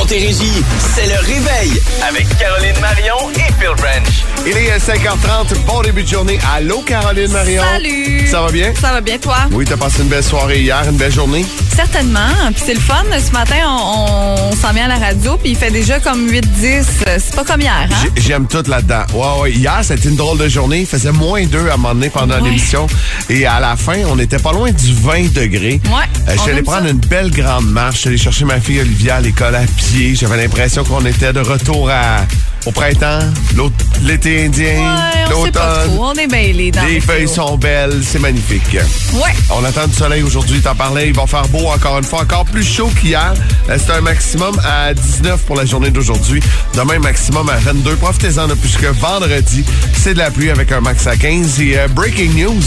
Montérégie, c'est le réveil avec Caroline Marion et Phil Branch. Il est 5h30, bon début de journée. Allô, Caroline Marion? Salut! Ça va bien? Ça va bien, toi? Oui, t'as passé une belle soirée hier, une belle journée? Certainement. Puis c'est le fun. Ce matin, on, on s'en vient à la radio, puis il fait déjà comme 8-10. C'est pas comme hier, hein? J'ai- J'aime tout là-dedans. Ouais, ouais. Hier, c'était une drôle de journée. Il faisait moins 2 à un moment donné pendant Ouais. l'émission. Et à la fin, on était pas loin du 20 degrés. Ouais, Euh, je suis allé prendre ça. une belle grande marche. Je suis allé chercher ma fille Olivia à l'école à pied. J'avais l'impression qu'on était de retour à, au printemps, l'été indien, Ouais, l'automne. On est mêlés dans Les le feuilles sont belles, c'est magnifique. Ouais. On attend du soleil aujourd'hui, t'en parlais, il va faire beau encore une fois, encore plus chaud qu'hier. Euh, C'est un maximum à 19 pour la journée d'aujourd'hui. Demain, maximum à 22. Profitez-en puisque vendredi, c'est de la pluie avec un max à 15. Et euh, breaking news.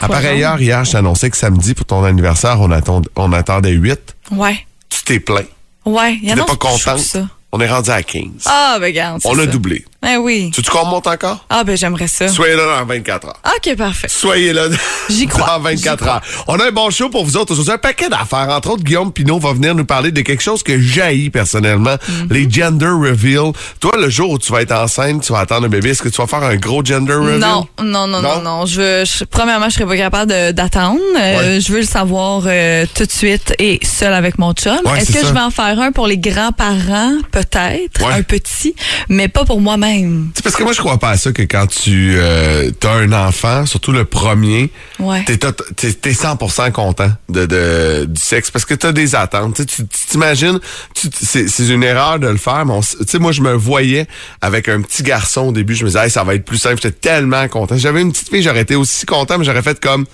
À donc? heure, hier, je t'annonçais que samedi, pour ton anniversaire, on, attend- on attendait 8. Ouais. Tu t'es plaint. Ouais. Il y en a pas ça. On est rendu à 15. Ah, ben, regarde. on a ça. doublé. Ben oui. Tu veux qu'on monte encore? Ah, ben, j'aimerais ça. Soyez là dans 24 heures. OK, parfait. Soyez là J'y crois. dans 24 J'y crois. heures. On a un bon show pour vous autres aujourd'hui. Un paquet d'affaires. Entre autres, Guillaume Pinot va venir nous parler de quelque chose que j'haïs personnellement. Mm-hmm. Les gender reveal. Toi, le jour où tu vas être enceinte, tu vas attendre un bébé. Est-ce que tu vas faire un gros gender reveal? Non, non, non, non, Non? non. Je, veux- je- premièrement, je serais pas capable d'attendre. Euh, Ouais. Je veux le savoir euh, tout de suite et seul avec mon chum. Ouais, Est-ce que ça. je vais en faire un pour les grands-parents, peut-être, Ouais. un petit, mais pas pour moi-même. C'est parce que moi, je crois pas à ça que quand tu as un enfant, surtout le premier, Ouais. t'es, t'es 100% content de, de- du sexe parce que t'as des attentes. Tu tu tu t'imagines, tu- c'est, une erreur de le faire, mais tu sais, moi, je me voyais avec un petit garçon au début. Je me disais, Hey, ça va être plus simple. J'étais tellement content. J'avais une petite fille, j'aurais été aussi content, mais j'aurais fait comme,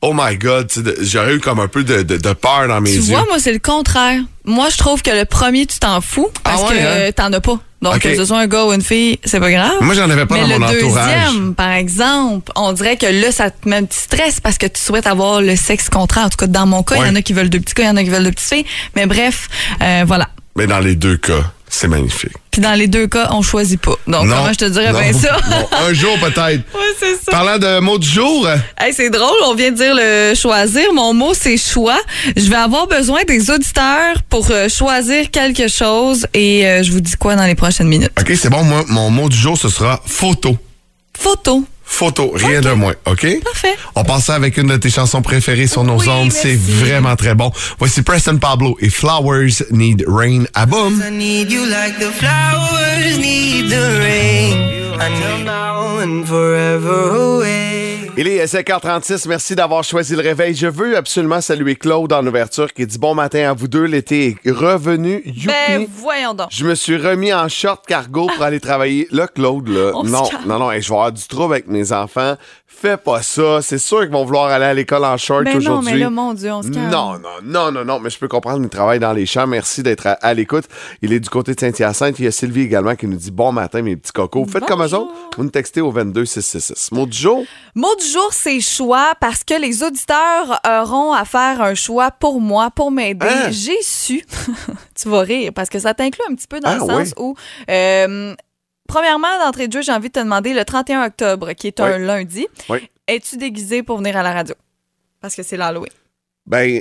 oh my God, tu j'aurais eu comme un peu de, de, de peur dans mes Tu yeux. vois, moi, c'est le contraire. Moi, je trouve que le premier, tu t'en fous parce Ah ouais, que hein? euh, t'en as pas. Donc, Ok. que ce soit un gars ou une fille, c'est pas grave. Moi, j'en avais pas Mais dans le mon entourage. deuxième, par exemple, on dirait que là, ça te met un petit stress parce que tu souhaites avoir le sexe contraire. En tout cas, dans mon cas, il y en a qui veulent deux petits gars, il y en a qui veulent deux petites filles. Mais bref, euh, voilà. Mais dans les deux cas, c'est magnifique. Puis dans les deux cas, on choisit pas. Donc, non. comment je te dirais non, bien ça? non. Un jour peut-être. ouais, c'est ça. Parlant de mots du jour, Hey, c'est drôle, on vient de dire le choisir. Mon mot, c'est choix. Je vais avoir besoin des auditeurs pour euh, choisir quelque chose et euh, je vous dis quoi dans les prochaines minutes. OK, c'est bon, moi, mon mot du jour, ce sera photo. Photo. Photo, rien de moins, OK? Parfait. On passe ça avec une de tes chansons préférées sur nos Oui, ondes. C'est vraiment très bon. Voici Preston Pablo et Flowers Need Rain à boum. I need you like the flowers need the rain. Until now and forever away. Il est 5h36. Merci d'avoir choisi le réveil. Je veux absolument saluer Claude en ouverture qui dit bon matin à vous deux. L'été est revenu. Youpi. Ben, voyons donc. Je me suis remis en short cargo pour aller travailler. Là, Claude, là, On non, non, non, hey, je vais avoir du trouble avec mes enfants. Fais pas ça. C'est sûr qu'ils vont vouloir aller à l'école en short Ben non, aujourd'hui. mais là, mon Dieu, on se calme. Non, non, non, non, non, mais je peux comprendre, il travaille dans les champs. Merci d'être à, à l'écoute. Il est du côté de Saint-Hyacinthe. Il y a Sylvie également qui nous dit bon matin, mes petits cocos. Faites comme eux autres. Vous nous textez au 22666. Mot du jour? Mot du jour, c'est choix parce que les auditeurs auront à faire un choix pour moi, pour m'aider. Hein? J'ai su, tu vas rire, parce que ça t'inclut un petit peu dans Ah, le sens où, euh, premièrement, d'entrée de jeu, j'ai envie de te demander le 31 octobre, qui est un Oui. lundi, Oui. es-tu déguisé pour venir à la radio? Parce que c'est l'Halloween. Ben,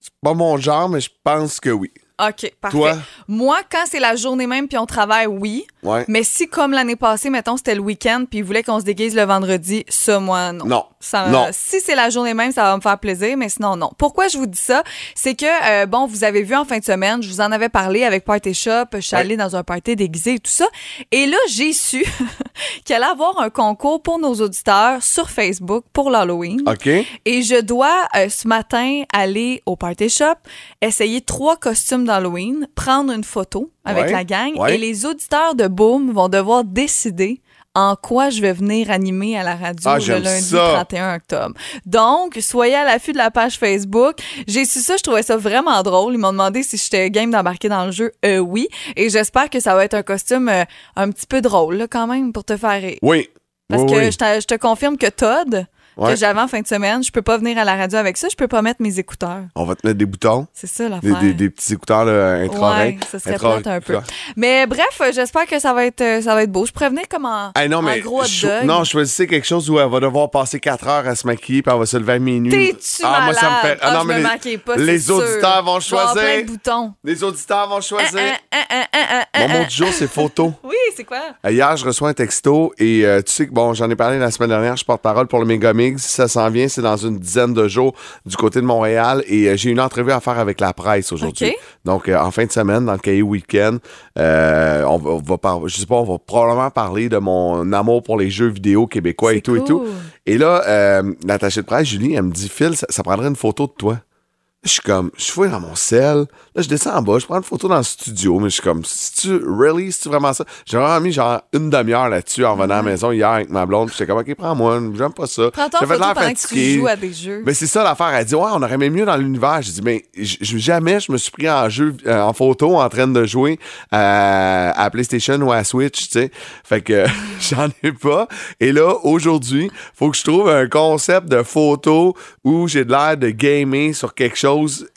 c'est pas mon genre, mais je pense que oui. OK, parfait. Toi? Moi, quand c'est la journée même puis on travaille, oui. Ouais. Mais si, comme l'année passée, mettons, c'était le week-end puis ils voulaient qu'on se déguise le vendredi, ça, moi, non. Non. Ça, Non. Si c'est la journée même, ça va me faire plaisir, mais sinon, non. Pourquoi je vous dis ça? C'est que, euh, bon, vous avez vu en fin de semaine, je vous en avais parlé avec Party Shop, je suis Ouais. allée dans un party déguisé et tout ça. Et là, j'ai su qu'il allait avoir un concours pour nos auditeurs sur Facebook pour l'Halloween. OK? Et je dois euh, ce matin aller au party shop, essayer trois costumes d'Halloween, prendre une photo avec Ouais, la gang ouais. et les auditeurs de Boom vont devoir décider en quoi je vais venir animer à la radio Ah, le lundi ça. 31 octobre. Donc, soyez à l'affût de la page Facebook. J'ai su ça, je trouvais ça vraiment drôle. Ils m'ont demandé si j'étais game d'embarquer dans le jeu. Euh, oui. Et j'espère que ça va être un costume euh, un petit peu drôle, là, quand même, pour te faire rire. Oui. Parce Oui, que oui. Je, je te confirme que Todd, Ouais. que j'avais en fin de semaine. Je peux pas venir à la radio avec ça. Je peux pas mettre mes écouteurs. On va te mettre des boutons, C'est ça l'affaire. des- des petits écouteurs là, intra-oreilles. Ouais, ça serait Intra- plate un peu. Mais bref, euh, j'espère que ça va être euh, ça va être beau. Je pourrais venir comme en, Hey, non, en mais gros dog. non, choisissez quelque chose où elle va devoir passer 4 heures à se maquiller puis elle va se lever à minuit. T'es-tu ah, moi, ça me malade? fait. Ah, non, je mais me les, maquille pas, les sûr. auditeurs vont Je avoir plein choisir. de boutons. Les auditeurs vont choisir. Mon mot hein. du jour, c'est photo. Oui, c'est quoi? Euh, Hier, je reçois un texto et euh, tu sais que bon, j'en ai parlé la semaine dernière, je porte-parole pour le Megamix. Ça s'en vient, c'est dans une dizaine de jours du côté de Montréal et euh, j'ai une entrevue à faire avec la presse aujourd'hui. Donc, euh, en fin de semaine, dans le cahier week-end, euh, on va, on va par- je sais pas, on va probablement parler de mon amour pour les jeux vidéo québécois et tout et tout. Et là, l'attachée de presse, Julie, elle me dit, Phil, ça, ça prendrait une photo de toi. Je suis comme, je fouille dans mon sel. Là, je descends en bas, je prends une photo dans le studio, mais je suis comme, si tu, really, si tu vraiment ça? J'ai vraiment mis genre une demi-heure là-dessus en venant à la maison hier avec ma blonde. puis J'étais comme, ok, prends-moi, j'aime pas ça. Photo l'air pendant que tu fatigué. joues à des jeux. Mais c'est ça l'affaire. Elle dit, ouais, on aurait même mieux dans l'univers. J'ai dit, mais jamais je me suis pris en jeu, euh, en photo, en train de jouer euh, à PlayStation ou à Switch, tu sais. Fait que j'en ai pas. Et là, aujourd'hui, faut que je trouve un concept de photo où j'ai de l'air de gamer sur quelque chose.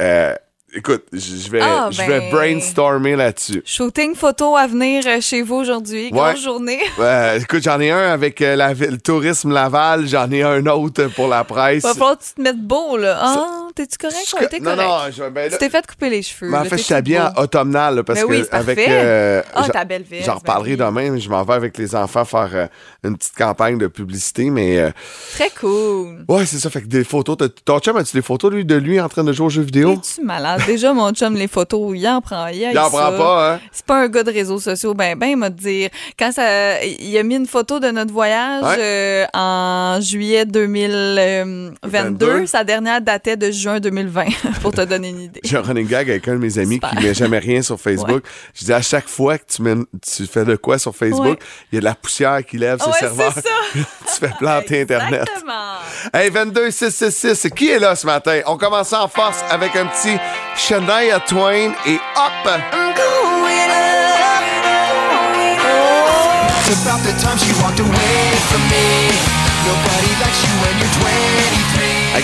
Euh, écoute, je vais, Ah, je vais ben. brainstormer là-dessus. Shooting photo à venir euh, chez vous aujourd'hui. Ouais. Grosse journée. Euh, écoute, j'en ai un avec euh, la, ville- le tourisme Laval, j'en ai un autre pour la presse. Va falloir que tu te mettes beau, là. Ah, t'es-tu correct? Je- t'es non, correct. non, je, ben là- Tu t'es fait couper les cheveux. Mais en là, fait, je suis habillé tout en beau. automnal là, parce Ben oui, que avec euh, Ah, ta belle veste, J'en reparlerai demain, mais je m'en vais avec les enfants faire euh, une petite campagne de publicité, mais Très cool. ouais, c'est ça. Fait que des photos. Ton chum as-tu des photos lui, de lui en train de jouer aux jeux vidéo? Es-tu malade? Déjà, mon chum, les photos, il en prend. Il, Il en prend pas, hein? C'est pas un gars de réseaux sociaux. Ben, ben, il m'a dire. Quand ça. Il a mis une photo de notre voyage Ouais. euh, en juillet 2022. 22. Sa dernière datait de juin 2020, pour te donner une idée. J'ai un running gag avec un de mes amis Super. qui met jamais rien sur Facebook. Je dis à chaque fois que tu, mets, tu fais de quoi sur Facebook, Ouais. il y a de la poussière qui lève Ah ses ouais, serveurs. c'est ça. tu fais planter Internet. Exactement. Hey, 22 666, qui est là ce matin? On commence en force avec un petit Shania Twain et hop! I'm going up.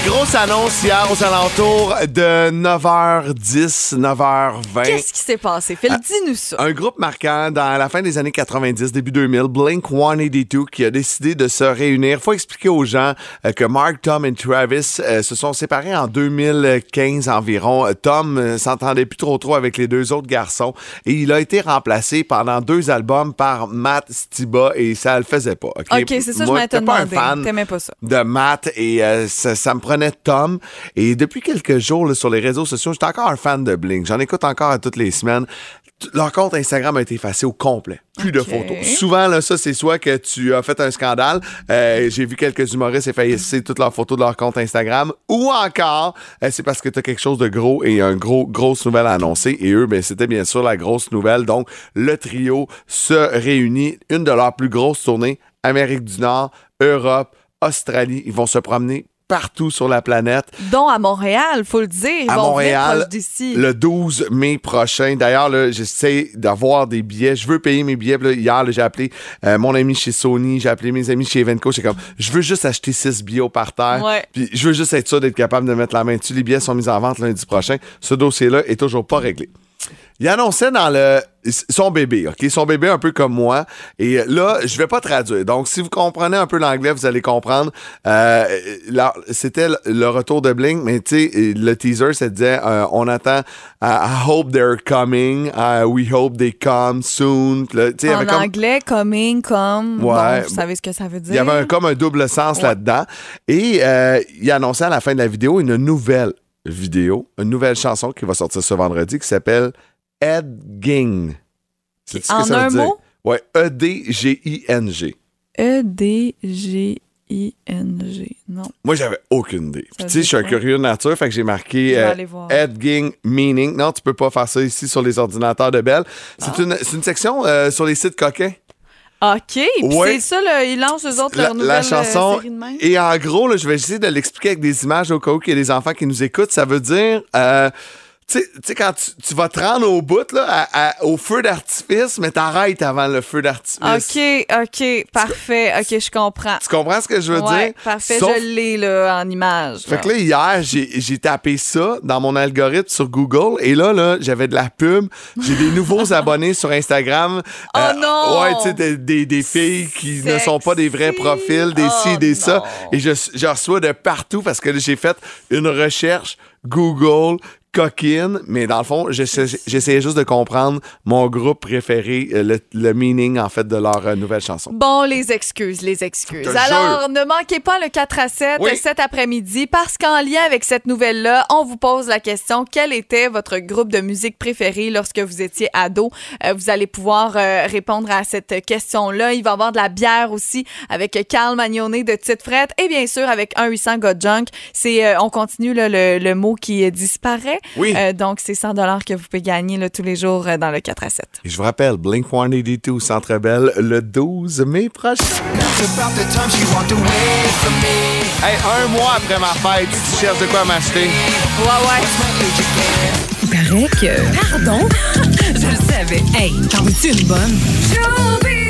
Grosse annonce hier aux alentours de 9h10, 9h20. Qu'est-ce qui s'est passé? Phil, Ah, dis-nous ça. Un groupe marquant dans la fin des années 90, début 2000, Blink 182, qui a décidé de se réunir. Faut expliquer aux gens euh, que Mark, Tom et Travis euh, se sont séparés en 2015 environ. Euh, Tom euh, s'entendait plus trop trop avec les deux autres garçons et il a été remplacé pendant deux albums par Matt Stiba et ça le faisait pas. OK, OK, c'est ça, je Moi, m'en j'étais te pas un fan T'aimais pas ça. de Matt et euh, ça, ça me prenait Tom. Et depuis quelques jours là, sur les réseaux sociaux, j'étais encore un fan de Blink. J'en écoute encore à toutes les semaines. Leur compte Instagram a été effacé au complet. Plus de photos. Souvent, là, ça, c'est soit que tu as fait un scandale. euh, J'ai vu quelques humoristes effacer toutes leurs photos de leur compte Instagram. Ou encore, euh, c'est parce que tu as quelque chose de gros et un gros, grosse nouvelle à annoncer. Et eux, ben, c'était bien sûr la grosse nouvelle. Donc, le trio se réunit. Une de leurs plus grosses tournées. Amérique du Nord, Europe, Australie. Ils vont se promener partout sur la planète. Dont à Montréal, faut le dire. À Montréal le 12 mai prochain. D'ailleurs, j'essaie d'avoir des billets. Je veux payer mes billets. Là, hier, j'ai appelé euh, mon ami chez Sony, j'ai appelé mes amis chez Evenco. J'étais comme, je veux juste acheter 6 billets au parterre. Ouais. Puis je veux juste être sûr d'être capable de mettre la main dessus. Les billets sont mis en vente lundi prochain. Ce dossier-là est toujours pas réglé. Il annonçait dans le son bébé, OK? Son bébé un peu comme moi. Et là, je vais pas traduire. Donc, si vous comprenez un peu l'anglais, vous allez comprendre. Euh, C'était le- retour de Blink, mais tu sais, le teaser, ça disait euh, on attend uh, I hope they're coming. uh, we hope they come soon. Là, En comme- anglais, coming, comme. Ouais. Bon, vous savez ce que ça veut dire. il y avait un- comme un double sens Ouais. là-dedans. Et euh, il annonçait à la fin de la vidéo une nouvelle vidéo, une nouvelle chanson qui va sortir ce vendredi qui s'appelle Edging. C'est ce que En ça veut un dire? mot? Ouais, E-D-G-I-N-G. E-D-G-I-N-G. Non. Moi, j'avais aucune idée. Puis, tu sais, je suis un curieux de nature, fait que j'ai marqué euh. Edging Meaning. Non, tu peux pas faire ça ici sur les ordinateurs de Bell. C'est Ah. une, c'est une section euh, sur les sites coquins. OK. Ouais. c'est ça, là, ils lancent eux autres la, leur nouvelle la euh, chanson. série de même. Et en gros, là, je vais essayer de l'expliquer avec des images au cas où il y a des enfants qui nous écoutent. Ça veut dire, euh, tu sais- quand tu, tu vas te rendre au bout, là, à- à- au feu d'artifice, mais t'arrêtes avant le feu d'artifice. OK, OK, parfait. OK, je comprends. Tu comprends ce que je veux Ouais, dire? parfait, Sauf- je l'ai là, en image. Fait que là, hier, j'ai tapé ça dans mon algorithme sur Google et là, là, j'avais de la pub. J'ai des nouveaux abonnés sur Instagram. Oh non! Ouais, tu sais, des, des- des filles qui ne sont pas des vrais profils, des ci, Oh des ça. Et je, je reçois de partout parce que là, j'ai fait une recherche Google coquine, mais dans le fond, j'essa- j'essayais juste de comprendre mon groupe préféré, euh, le, le meaning, en fait, de leur euh, nouvelle chanson. Bon, les excuses, les excuses. Alors, ne manquez pas le 4 à 7 Oui. cet après-midi parce qu'en lien avec cette nouvelle-là, on vous pose la question quel était votre groupe de musique préféré lorsque vous étiez ado? Euh, vous allez pouvoir euh, répondre à cette question-là. Il va y avoir de la bière aussi avec Carl Magnonet de Tite Frette et bien sûr avec 1-800 God Junk. C'est, on continue là, le, le mot qui euh, Oui. Euh, donc, c'est 100 que vous pouvez gagner là, tous les jours euh, dans le 4 à 7. Et je vous rappelle, Blink-182 au Centre Bell le 12 mai prochain. Hey, un mois après ma fête, tu cherches de quoi m'acheter? Ouais, ouais. Il paraît que. Pardon? Je le savais. Hey, t'en veux-tu une bonne?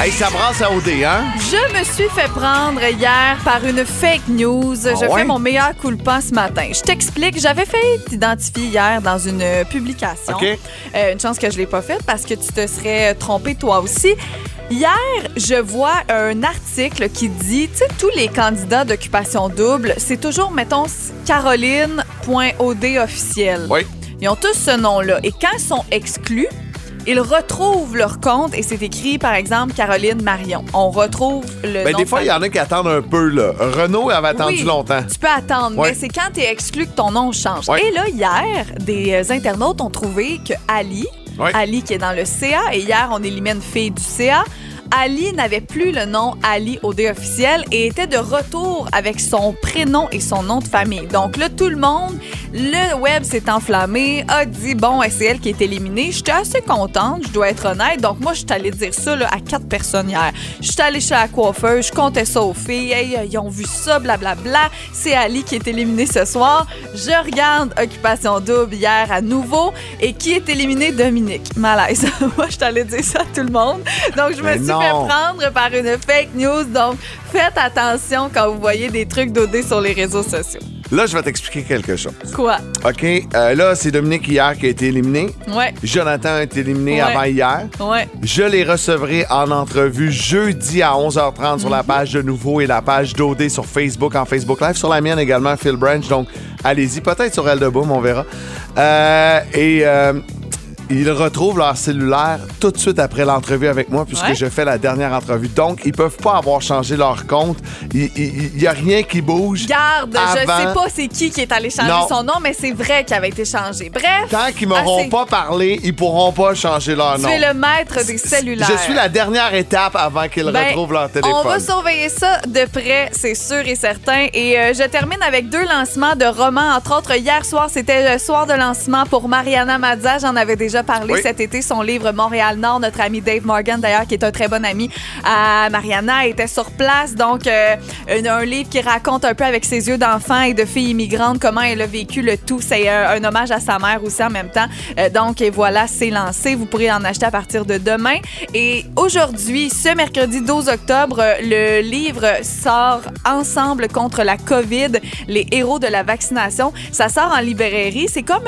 Hey, ça brasse à OD, hein? Je me suis fait prendre hier par une fake news. je Ah ouais? fais mon meilleur coup de pas ce matin. Je t'explique. J'avais fait t'identifier hier dans une euh, publication. Euh, une chance que je l'ai pas faite parce que tu te serais trompé toi aussi. Hier, je vois un article qui dit, tu sais, tous les candidats d'occupation double, c'est toujours, mettons, caroline.od officiel. Oui. Ils ont tous ce nom-là. Et quand ils sont exclus, ils retrouvent leur compte et c'est écrit, par exemple, Caroline Marion. On retrouve le Ben, nom des de fois, il y en a qui attendent un peu, là. Renault avait attendu Oui, longtemps. Tu peux attendre, Ouais. mais c'est quand tu es exclu que ton nom change. Ouais. Et là, hier, des euh, internautes ont trouvé que Ali, Ouais. Ali qui est dans le CA, et hier, on élimine fille du CA, Ali n'avait plus le nom Ali au dé officiel et était de retour avec son prénom et son nom de famille. Donc là, tout le monde, le web s'est enflammé, a dit bon, c'est elle qui est éliminée. J'étais assez contente, je dois être honnête. Donc moi, je suis allée dire ça là, à quatre personnes hier. Je suis allée chez la coiffeuse, je comptais ça aux filles. Hey, euh, ils ont vu ça, blablabla. C'est Ali qui est éliminée ce soir. Je regarde Occupation Double hier à nouveau. Et qui est éliminé? Dominique? Malaise. moi, je suis allée dire ça à tout le monde. Donc, je me suis. Fait prendre par une fake news. Donc, faites attention quand vous voyez des trucs d'OD sur les réseaux sociaux. Là, je vais t'expliquer quelque chose. Quoi? OK? Euh, là, c'est Dominique hier qui a été éliminé. Ouais. Jonathan a été éliminé Ouais. avant hier. Ouais. Je les recevrai en entrevue jeudi à 11h30 sur la page de Nouveau et la page d'OD sur Facebook, en Facebook Live, sur la mienne également, Phil Branch. Donc, allez-y, peut-être sur Elle de Boom, on verra. Euh, et euh, ils retrouvent leur cellulaire tout de suite après l'entrevue avec moi, puisque Ouais. je fais la dernière entrevue. Donc, ils peuvent pas avoir changé leur compte. Il n'y a rien qui bouge. Garde, je Avant- sais pas c'est qui qui est allé changer Non. son nom, mais c'est vrai qu'il avait été changé. Bref. Tant qu'ils m'auront assez. pas parlé, ils pourront pas changer leur Tu nom. es le maître des cellulaires. Je suis la dernière étape avant qu'ils Ben, retrouvent leur téléphone. On va surveiller ça de près, c'est sûr et certain. Et euh, je termine avec deux lancements de romans. Entre autres, hier soir, c'était le soir de lancement pour Mariana Mazza. J'en avais déjà parlé Oui. cet été. Son livre Montréal-Nord, notre ami Dave Morgan, d'ailleurs, qui est un très bon ami à Mariana, était sur place. Donc, euh, un, un livre qui raconte un peu avec ses yeux d'enfant et de fille immigrante comment elle a vécu le tout. C'est euh, un hommage à sa mère aussi en même temps. Euh, donc, et voilà, c'est lancé. Vous pourrez en acheter à partir de demain. Et aujourd'hui, ce mercredi 12 octobre, le livre sort Ensemble contre la COVID, les héros de la vaccination. Ça sort en librairie. C'est comme...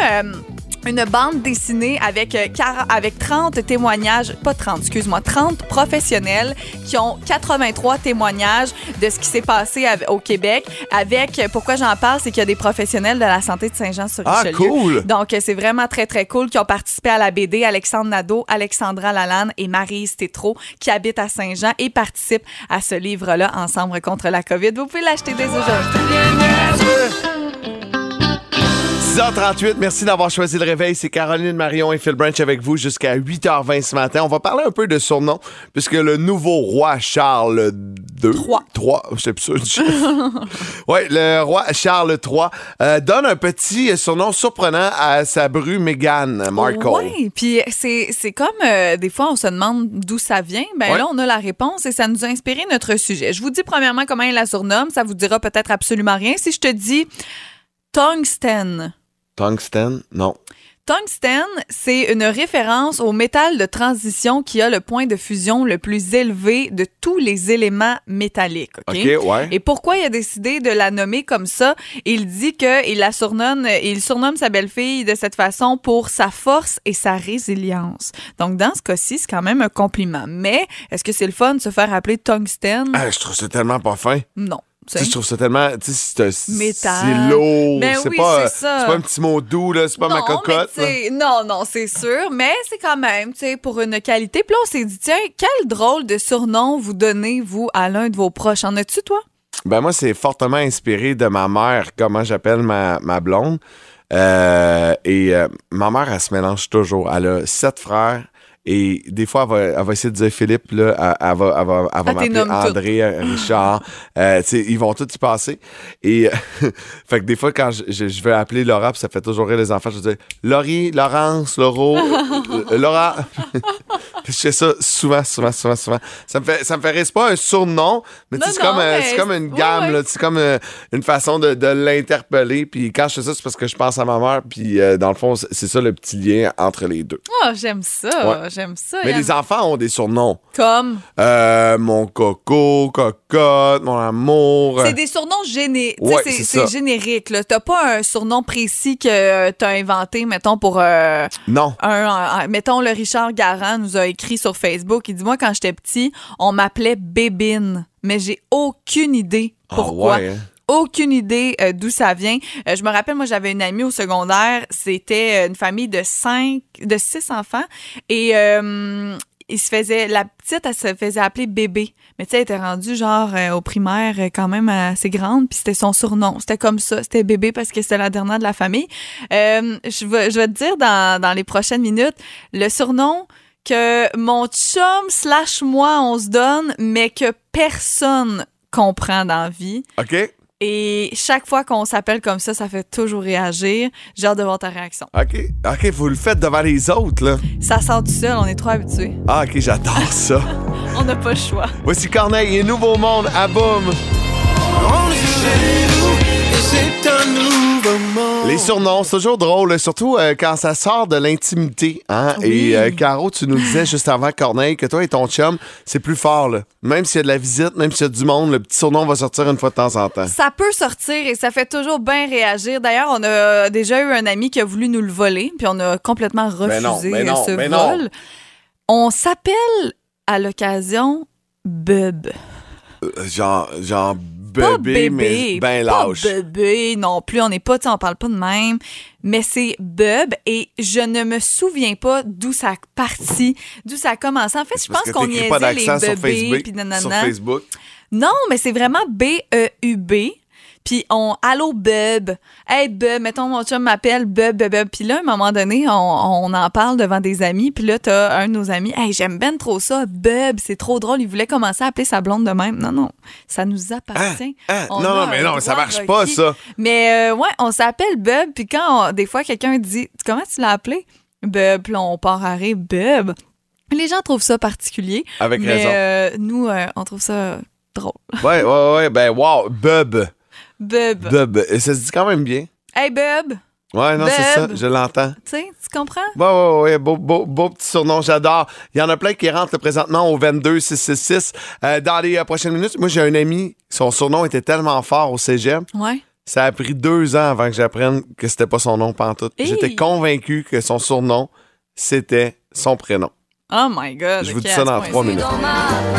euh, une bande dessinée avec, euh, quar- avec 30 témoignages, pas 30, excuse-moi, 30 professionnels qui ont 83 témoignages de ce qui s'est passé au Québec. Avec, euh, pourquoi j'en parle, c'est qu'il y a des professionnels de la santé de Saint-Jean-sur-Richelieu. Ah, cool! Donc, euh, c'est vraiment très, très cool qui ont participé à la BD. Alexandre Nadeau, Alexandra Lalanne et Marise Tétrault qui habitent à Saint-Jean et participent à ce livre-là, Ensemble contre la COVID. Vous pouvez l'acheter dès aujourd'hui. 6h38, merci d'avoir choisi le réveil. C'est Caroline Marion et Phil Branch avec vous jusqu'à 8h20 ce matin. On va parler un peu de surnom, puisque le nouveau roi Charles deux. Trois. Trois. Je sais plus sûr du chiffre. ouais, le roi Charles III euh, donne un petit surnom surprenant à sa bru Meghan Markle. Oui, puis c'est c'est comme euh, des fois on se demande d'où ça vient. Ben Ouais. là, on a la réponse et ça nous a inspiré notre sujet. Je vous dis premièrement comment il la surnomme. Ça vous dira peut-être absolument rien. Si je te dis tungstène. Tungsten? Non. Tungstène, c'est une référence au métal de transition qui a le point de fusion le plus élevé de tous les éléments métalliques. OK? Ouais. Et pourquoi il a décidé de la nommer comme ça? Il dit qu'il la surnomme, il surnomme sa belle-fille de cette façon pour sa force et sa résilience. Donc, dans ce cas-ci, c'est quand même un compliment. Mais, est-ce que c'est le fun de se faire appeler tungstène? Ah, je trouve ça tellement pas fin. Non. Tu sais, je trouve ça tellement. Tu sais, c'est un- Métal. C'est lourd. Ben c'est oui, pas, pas un petit mot doux, là. C'est pas ma cocotte. mais non, non, c'est sûr, mais c'est quand même, tu sais, pour une qualité. Puis là, on s'est dit, tiens, quel drôle de surnom vous donnez, vous, à l'un de vos proches? En as-tu, toi? Ben moi, c'est fortement inspiré de ma mère, comment j'appelle ma, ma blonde. Euh, et euh, ma mère, elle se mélange toujours. Elle a sept frères. Et des fois, elle va, elle va essayer de dire Philippe, là, elle, elle va, elle va, elle va t'es m'appeler André, euh, Richard. Euh, ils vont tous y passer. Et fait que des fois, quand je, je, je veux appeler Laura, puis ça fait toujours rire les enfants, je dire Laurie, Laurence, euh, Laura. je fais ça souvent, souvent, souvent, souvent. Ça me fait, ça me fait rire. C'est pas un surnom, mais c'est comme, euh, mais c'est comme une gamme, ouais. C'est comme euh, une façon de, de l'interpeller. Puis quand je fais ça, c'est parce que je pense à ma mère. Puis euh, dans le fond, c'est c'est ça le petit lien entre les deux. Oh, j'aime ça, Ouais. J'aime ça. Mais Yann. les enfants ont des surnoms. Comme? Euh, mon coco, cocotte, mon amour. C'est des surnoms géné- Ouais, c'est- générique. T'as pas un surnom précis que tu as inventé, mettons, pour euh, Non. un, un- Mettons, le Richard Garand nous a écrit sur Facebook. Il dit Moi, quand j'étais petit, on m'appelait Bébine, mais j'ai aucune idée pourquoi. Ah ouais, hein? Aucune idée euh, d'où ça vient. Euh, je me rappelle, moi, j'avais une amie au secondaire. C'était euh, une famille de cinq, de six enfants. Et il se faisait, la petite, elle se faisait appeler bébé. Mais tu sais, elle était rendue genre au primaire quand même assez grande. Puis c'était son surnom. C'était comme ça. C'était bébé parce que c'était la dernière de la famille. Je, vais, je vais te dire dans, dans les prochaines minutes le surnom que mon chum slash moi, on se donne, mais que personne comprend dans la vie. OK? Et chaque fois qu'on s'appelle comme ça, ça fait toujours réagir. J'ai hâte de voir ta réaction. OK. OK, vous le faites devant les autres, là. Ça sort du seul, on est trop habitués. Ah, OK, j'adore ça. On n'a pas le choix. Voici Corneille et Nouveau Monde à Boom. On est chez nous et c'est un nouveau monde. Les surnoms, c'est toujours drôle, surtout euh, quand ça sort de l'intimité. Hein? Oui. Et euh, Caro, tu nous disais juste avant, Corneille, que toi et ton chum, c'est plus fort. Là. Même s'il y a de la visite, même s'il y a du monde, le petit surnom va sortir une fois de temps en temps. Ça peut sortir et ça fait toujours bien réagir. D'ailleurs, on a déjà eu un ami qui a voulu nous le voler, puis on a complètement refusé Ben non, ben non, ce ben non. vol. On s'appelle à l'occasion Bub. Euh, genre, genre bébé, mais ben pas lâche. bébé non plus, on n'est pas, on parle pas de même, mais c'est Bub et je ne me souviens pas d'où ça a parti, d'où ça a commencé. En fait, je pense qu'on niaisait pas les d'accent sur bébés Facebook. puis Sur nanana. Facebook. Non, mais c'est vraiment B-E-U-B. Puis on, allô Bub, hey Bub, mettons mon chum m'appelle Bub, Bub, Bub. Puis là, à un moment donné, on, on en parle devant des amis. Puis là, t'as un de nos amis, hey, j'aime ben trop ça, Bub, c'est trop drôle. Il voulait commencer à appeler sa blonde de même. Non, non, ça nous appartient. Hein? On Non, non, mais non, ça marche pas, ça. Mais euh, ouais, on s'appelle Bub. Puis quand on- des fois quelqu'un dit, comment tu l'as appelé? Bub, là, on part à rire, Bub. Les gens trouvent ça particulier. Avec mais raison. euh, nous, euh, on trouve ça drôle. Ouais, ouais, ouais. Ben, wow, Bub. Bub. Bub. Et ça se dit quand même bien. Hey Bub, Ouais, non, c'est ça, je l'entends. tu sais, tu comprends? Ouais, ouais, ouais, beau, beau, beau petit surnom, j'adore. Il y en a plein qui rentrent présentement au 22666. Euh, dans les euh, prochaines minutes, moi, j'ai un ami, son surnom était tellement fort au cégep, Ouais. ça a pris deux ans avant que j'apprenne que c'était pas son nom pantoute. Hey. J'étais convaincu que son surnom, c'était son prénom. Oh my God. Je vous dis ça dans trois minutes.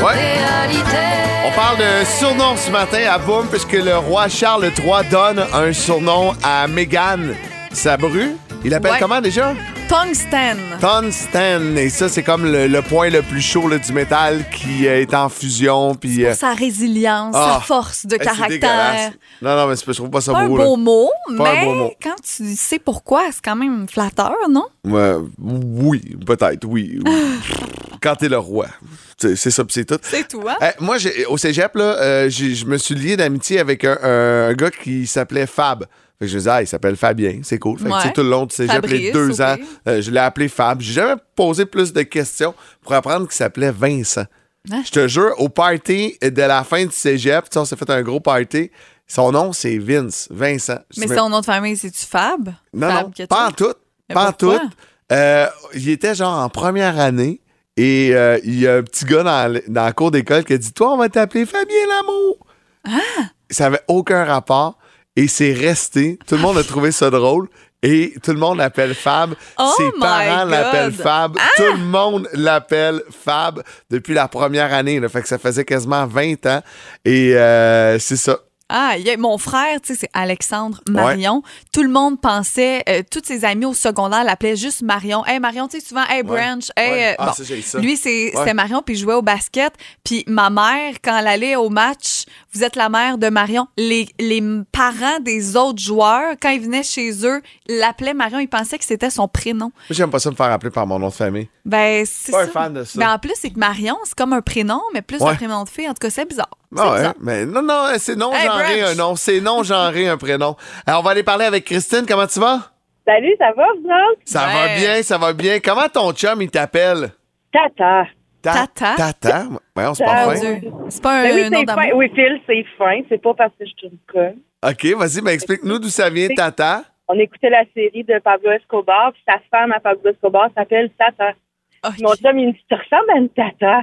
Ouais. On parle de surnom ce matin à Boom, puisque le roi Charles III donne un surnom à Meghan Sabru. Il l'appelle Ouais. comment déjà? Tungsten. Tungsten. Et ça, c'est comme le, le point le plus chaud là, du métal qui euh, est en fusion. Puis, euh, Pour sa résilience, Ah. sa force de caractère. Non, non, mais je trouve pas ça Pas un beau. là. beau mot, Pas un mais beau mot. quand tu sais pourquoi, c'est quand même flatteur, non? Oui, peut-être, oui. oui. Quand t'es le roi. C'est ça, c'est tout. C'est tout, hein? Eh, moi, au cégep, là, euh, je me suis lié d'amitié avec un, un- un gars qui s'appelait Fab. Fait que je disais, ah, il s'appelle Fabien, c'est cool. Fait que, Ouais. tout le long du cégep, les Fabrice, deux au ans, euh, je l'ai appelé Fab. J'ai jamais posé plus de questions pour apprendre qu'il s'appelait Vincent. Hein? Je te jure, au party de la fin du cégep, on s'est fait un gros party. Son nom, c'est Vince, Vincent. Mais son nom de famille, c'est-tu Fab? non, Fab non, quelque pas en tout. Pas en tout. Euh, il était genre en première année et euh, il y a un petit gars dans, la cour d'école qui a dit Toi, on va t'appeler Fabien Lamour. Ah! Ça avait aucun rapport et c'est resté. Tout le monde a trouvé ça drôle. Et tout le monde l'appelle Fab. Oh Ses parents l'appellent Fab. Ah! Tout le monde l'appelle Fab depuis la première année. Là. Fait que ça faisait quasiment 20 ans. Et euh, c'est ça. Ah, il y a- mon frère, tu sais, c'est Alexandre Marion. Tout le monde pensait, euh, tous ses amis au secondaire l'appelaient juste Marion. Hey Marion, tu sais, souvent, hey Branch, hey. Ouais. euh, Ah, bon. ça. Lui, c'est- Marion, puis il jouait au basket. Puis ma mère, quand elle allait au match, vous êtes la mère de Marion. Les, les parents des autres joueurs, quand ils venaient chez eux, l'appelaient Marion. Ils pensaient que c'était son prénom. Moi, j'aime pas ça me faire appeler par mon nom de famille. Ben, c'est Pas un fan de ça. Mais en plus, c'est que Marion, c'est comme un prénom, mais plus Ouais. un prénom de fille. En tout cas, c'est bizarre. Ah ouais, mais non, non, c'est Hey, Branch. un nom. C'est non-genré un prénom. Alors, on va aller parler avec Christine. Comment tu vas? Salut, ça va, vous autres? Ça Ouais. va bien, ça va bien. Comment ton chum, il t'appelle? Tata. Ta- Tata? Tata? Ouais, on se pas fin. Dieu. C'est pas un Ben oui, nom c'est d'amour. fin. Oui, Phil, c'est fin. C'est pas parce que je une conne. OK, vas-y, mais explique-nous d'où ça vient, Tata. On écoutait la série de Pablo Escobar, puis sa femme à Pablo Escobar s'appelle Tata. Mon chum, il me dit, tu ressembles à une Tata.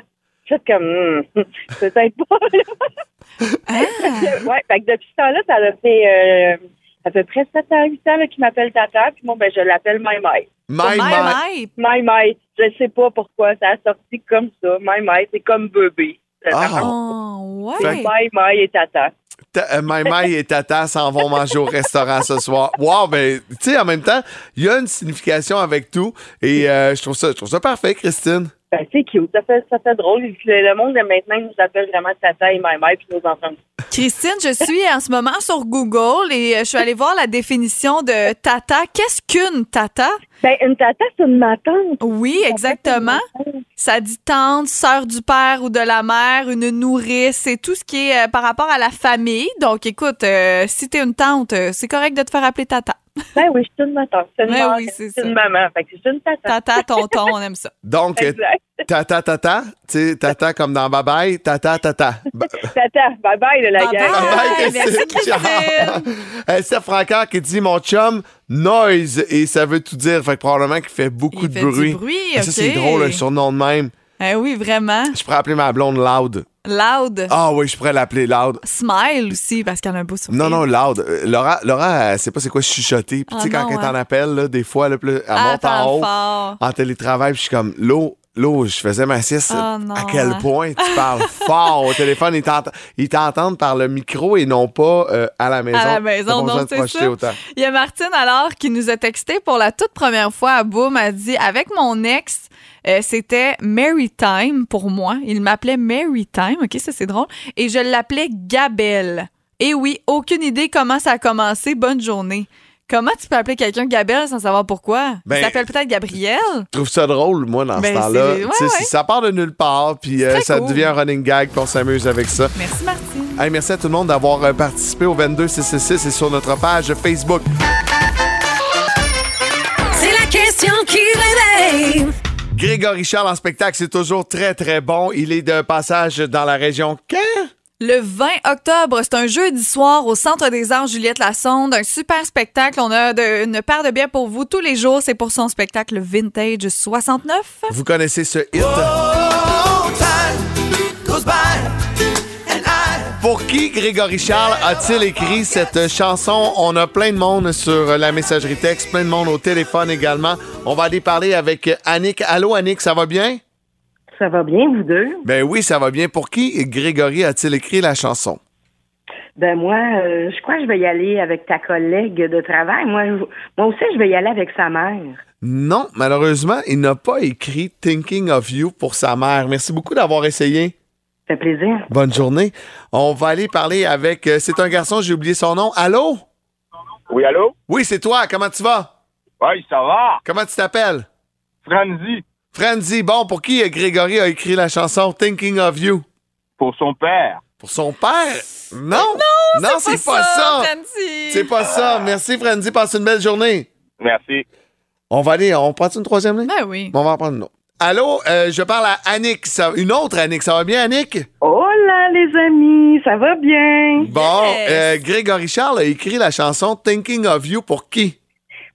Suis comme, hmm, peut-être pas. là. Ah. ouais, fait que depuis ce temps-là, ça a fait euh, à peu près 7 à 8 ans qu'il m'appelle Tata, puis moi, ben, je l'appelle My My. My, My, my. my. My My, je sais pas pourquoi, ça a sorti comme ça. My My, c'est comme bébé. Ah. Oh, ouais. My My et Tata. Ta- euh, My, my et Tata s'en vont manger au restaurant ce soir. Wow, ben, tu sais, en même temps, il y a une signification avec tout. Et euh, je trouve ça, je trouve ça parfait, Christine. Ben, c'est cute, ça fait, ça fait drôle. Le, monde de maintenant nous appelle vraiment Tata et My, puis nos enfants. Christine, je suis en ce moment sur Google et euh, je suis allée voir la définition de tata. Qu'est-ce qu'une tata? Ben, une Tata, c'est une matante. Oui, exactement. Ça dit tante, sœur du père ou de la mère, une nourrice, c'est tout ce qui est euh, par rapport à la famille. Donc, écoute, euh, si t'es une tante, c'est correct de te faire appeler tata. Ben oui, je suis une matante. C'est une, mère, oui, c'est une maman. Fait que c'est une Tata. Tata, tonton, on aime ça. Donc, Exact. Tata, Tata, tu sais, Tata comme dans Bye Bye, Tata, Tata. Tata, bye bye, là, la Bye gang. bye. Bye, merci, Christine. Steph Francard qui dit mon chum noise et ça veut tout dire. Fait que probablement qu'il fait beaucoup Il de fait du bruit. bruit, Et Ça, c'est drôle, un surnom de même. Eh oui, vraiment. Je pourrais appeler ma blonde Loud. Loud. Ah oui, je pourrais l'appeler Loud. Smile aussi, parce qu'elle a un beau sourire. Non, non, Loud. Euh, Laura, Laura, elle sait pas c'est quoi chuchoter. Puis Ah tu sais, quand non, elle t'en appelle, là, des fois, là, là, elle Ah, monte en haut, fort. en télétravail, puis je suis comme, l'eau, l'eau, je faisais ma sieste. Ah, à quel hein. point tu parles fort au téléphone? Ils t'ent- Ils t'entendent par le micro et non pas euh, à la maison. À la maison, non, c'est ça. autant. Il y a Martine alors qui nous a texté pour la toute première fois à Boom. Elle dit avec mon ex, euh, c'était Marytime pour moi. Il m'appelait Marytime. OK, ça c'est drôle. Et je l'appelais Gabelle. Et oui, aucune idée comment ça a commencé. Bonne journée. Comment tu peux appeler quelqu'un Gabelle sans savoir pourquoi? Ben, Il s'appelle peut-être Gabriel. Je trouve ça drôle, moi, dans Ben, ce temps-là. ouais, ouais. si Ça part de nulle part, puis euh, ça cool. devient un running gag, puis on s'amuse avec ça. Merci Martine. Hey, merci à tout le monde d'avoir euh, participé au 22666 et sur notre page Facebook. Grégory Charles en spectacle, c'est toujours très, très bon. Il est de passage dans la région quand? Le 20 octobre, c'est un jeudi soir au Centre des Arts Juliette Lassonde. Un super spectacle. On a de- une paire de biens pour vous tous les jours. C'est pour son spectacle Vintage 69. Vous connaissez ce hit? Pour qui Grégory Charles a-t-il écrit cette chanson? On a plein de monde sur la messagerie texte, plein de monde au téléphone également. On va aller parler avec Annick. Allô, Annick, ça va bien? Ça va bien, vous deux? Ben oui, ça va bien. Pour qui Grégory a-t-il écrit la chanson? Ben moi, euh, je crois que je vais y aller avec ta collègue de travail. Moi, je- moi aussi, je vais y aller avec sa mère. Non, malheureusement, il n'a pas écrit Thinking of You pour sa mère. Merci beaucoup d'avoir essayé. Ça fait plaisir. Bonne journée. On va aller parler avec. euh, c'est un garçon, j'ai oublié son nom. Allô? Oui, allô? Oui, c'est toi. Comment tu vas? Oui, ça va. Comment tu t'appelles? Franzi, Franzi, bon, pour qui euh, Grégory a écrit la chanson Thinking of You? pour son père. Pour son père? Non! Non, c'est pas, ça! C'est pas ça. Merci, Franzi. Passe une belle journée. Merci. On va aller. On prend une troisième ligne? Ben oui. Bon, on va en prendre une autre. Allô, euh, je parle à Annick. Ça- une autre Annick. Ça va bien, Annick? Oh là, les amis, ça va bien? Bon, Yes. euh, Grégory Charles a écrit la chanson Thinking of You pour qui?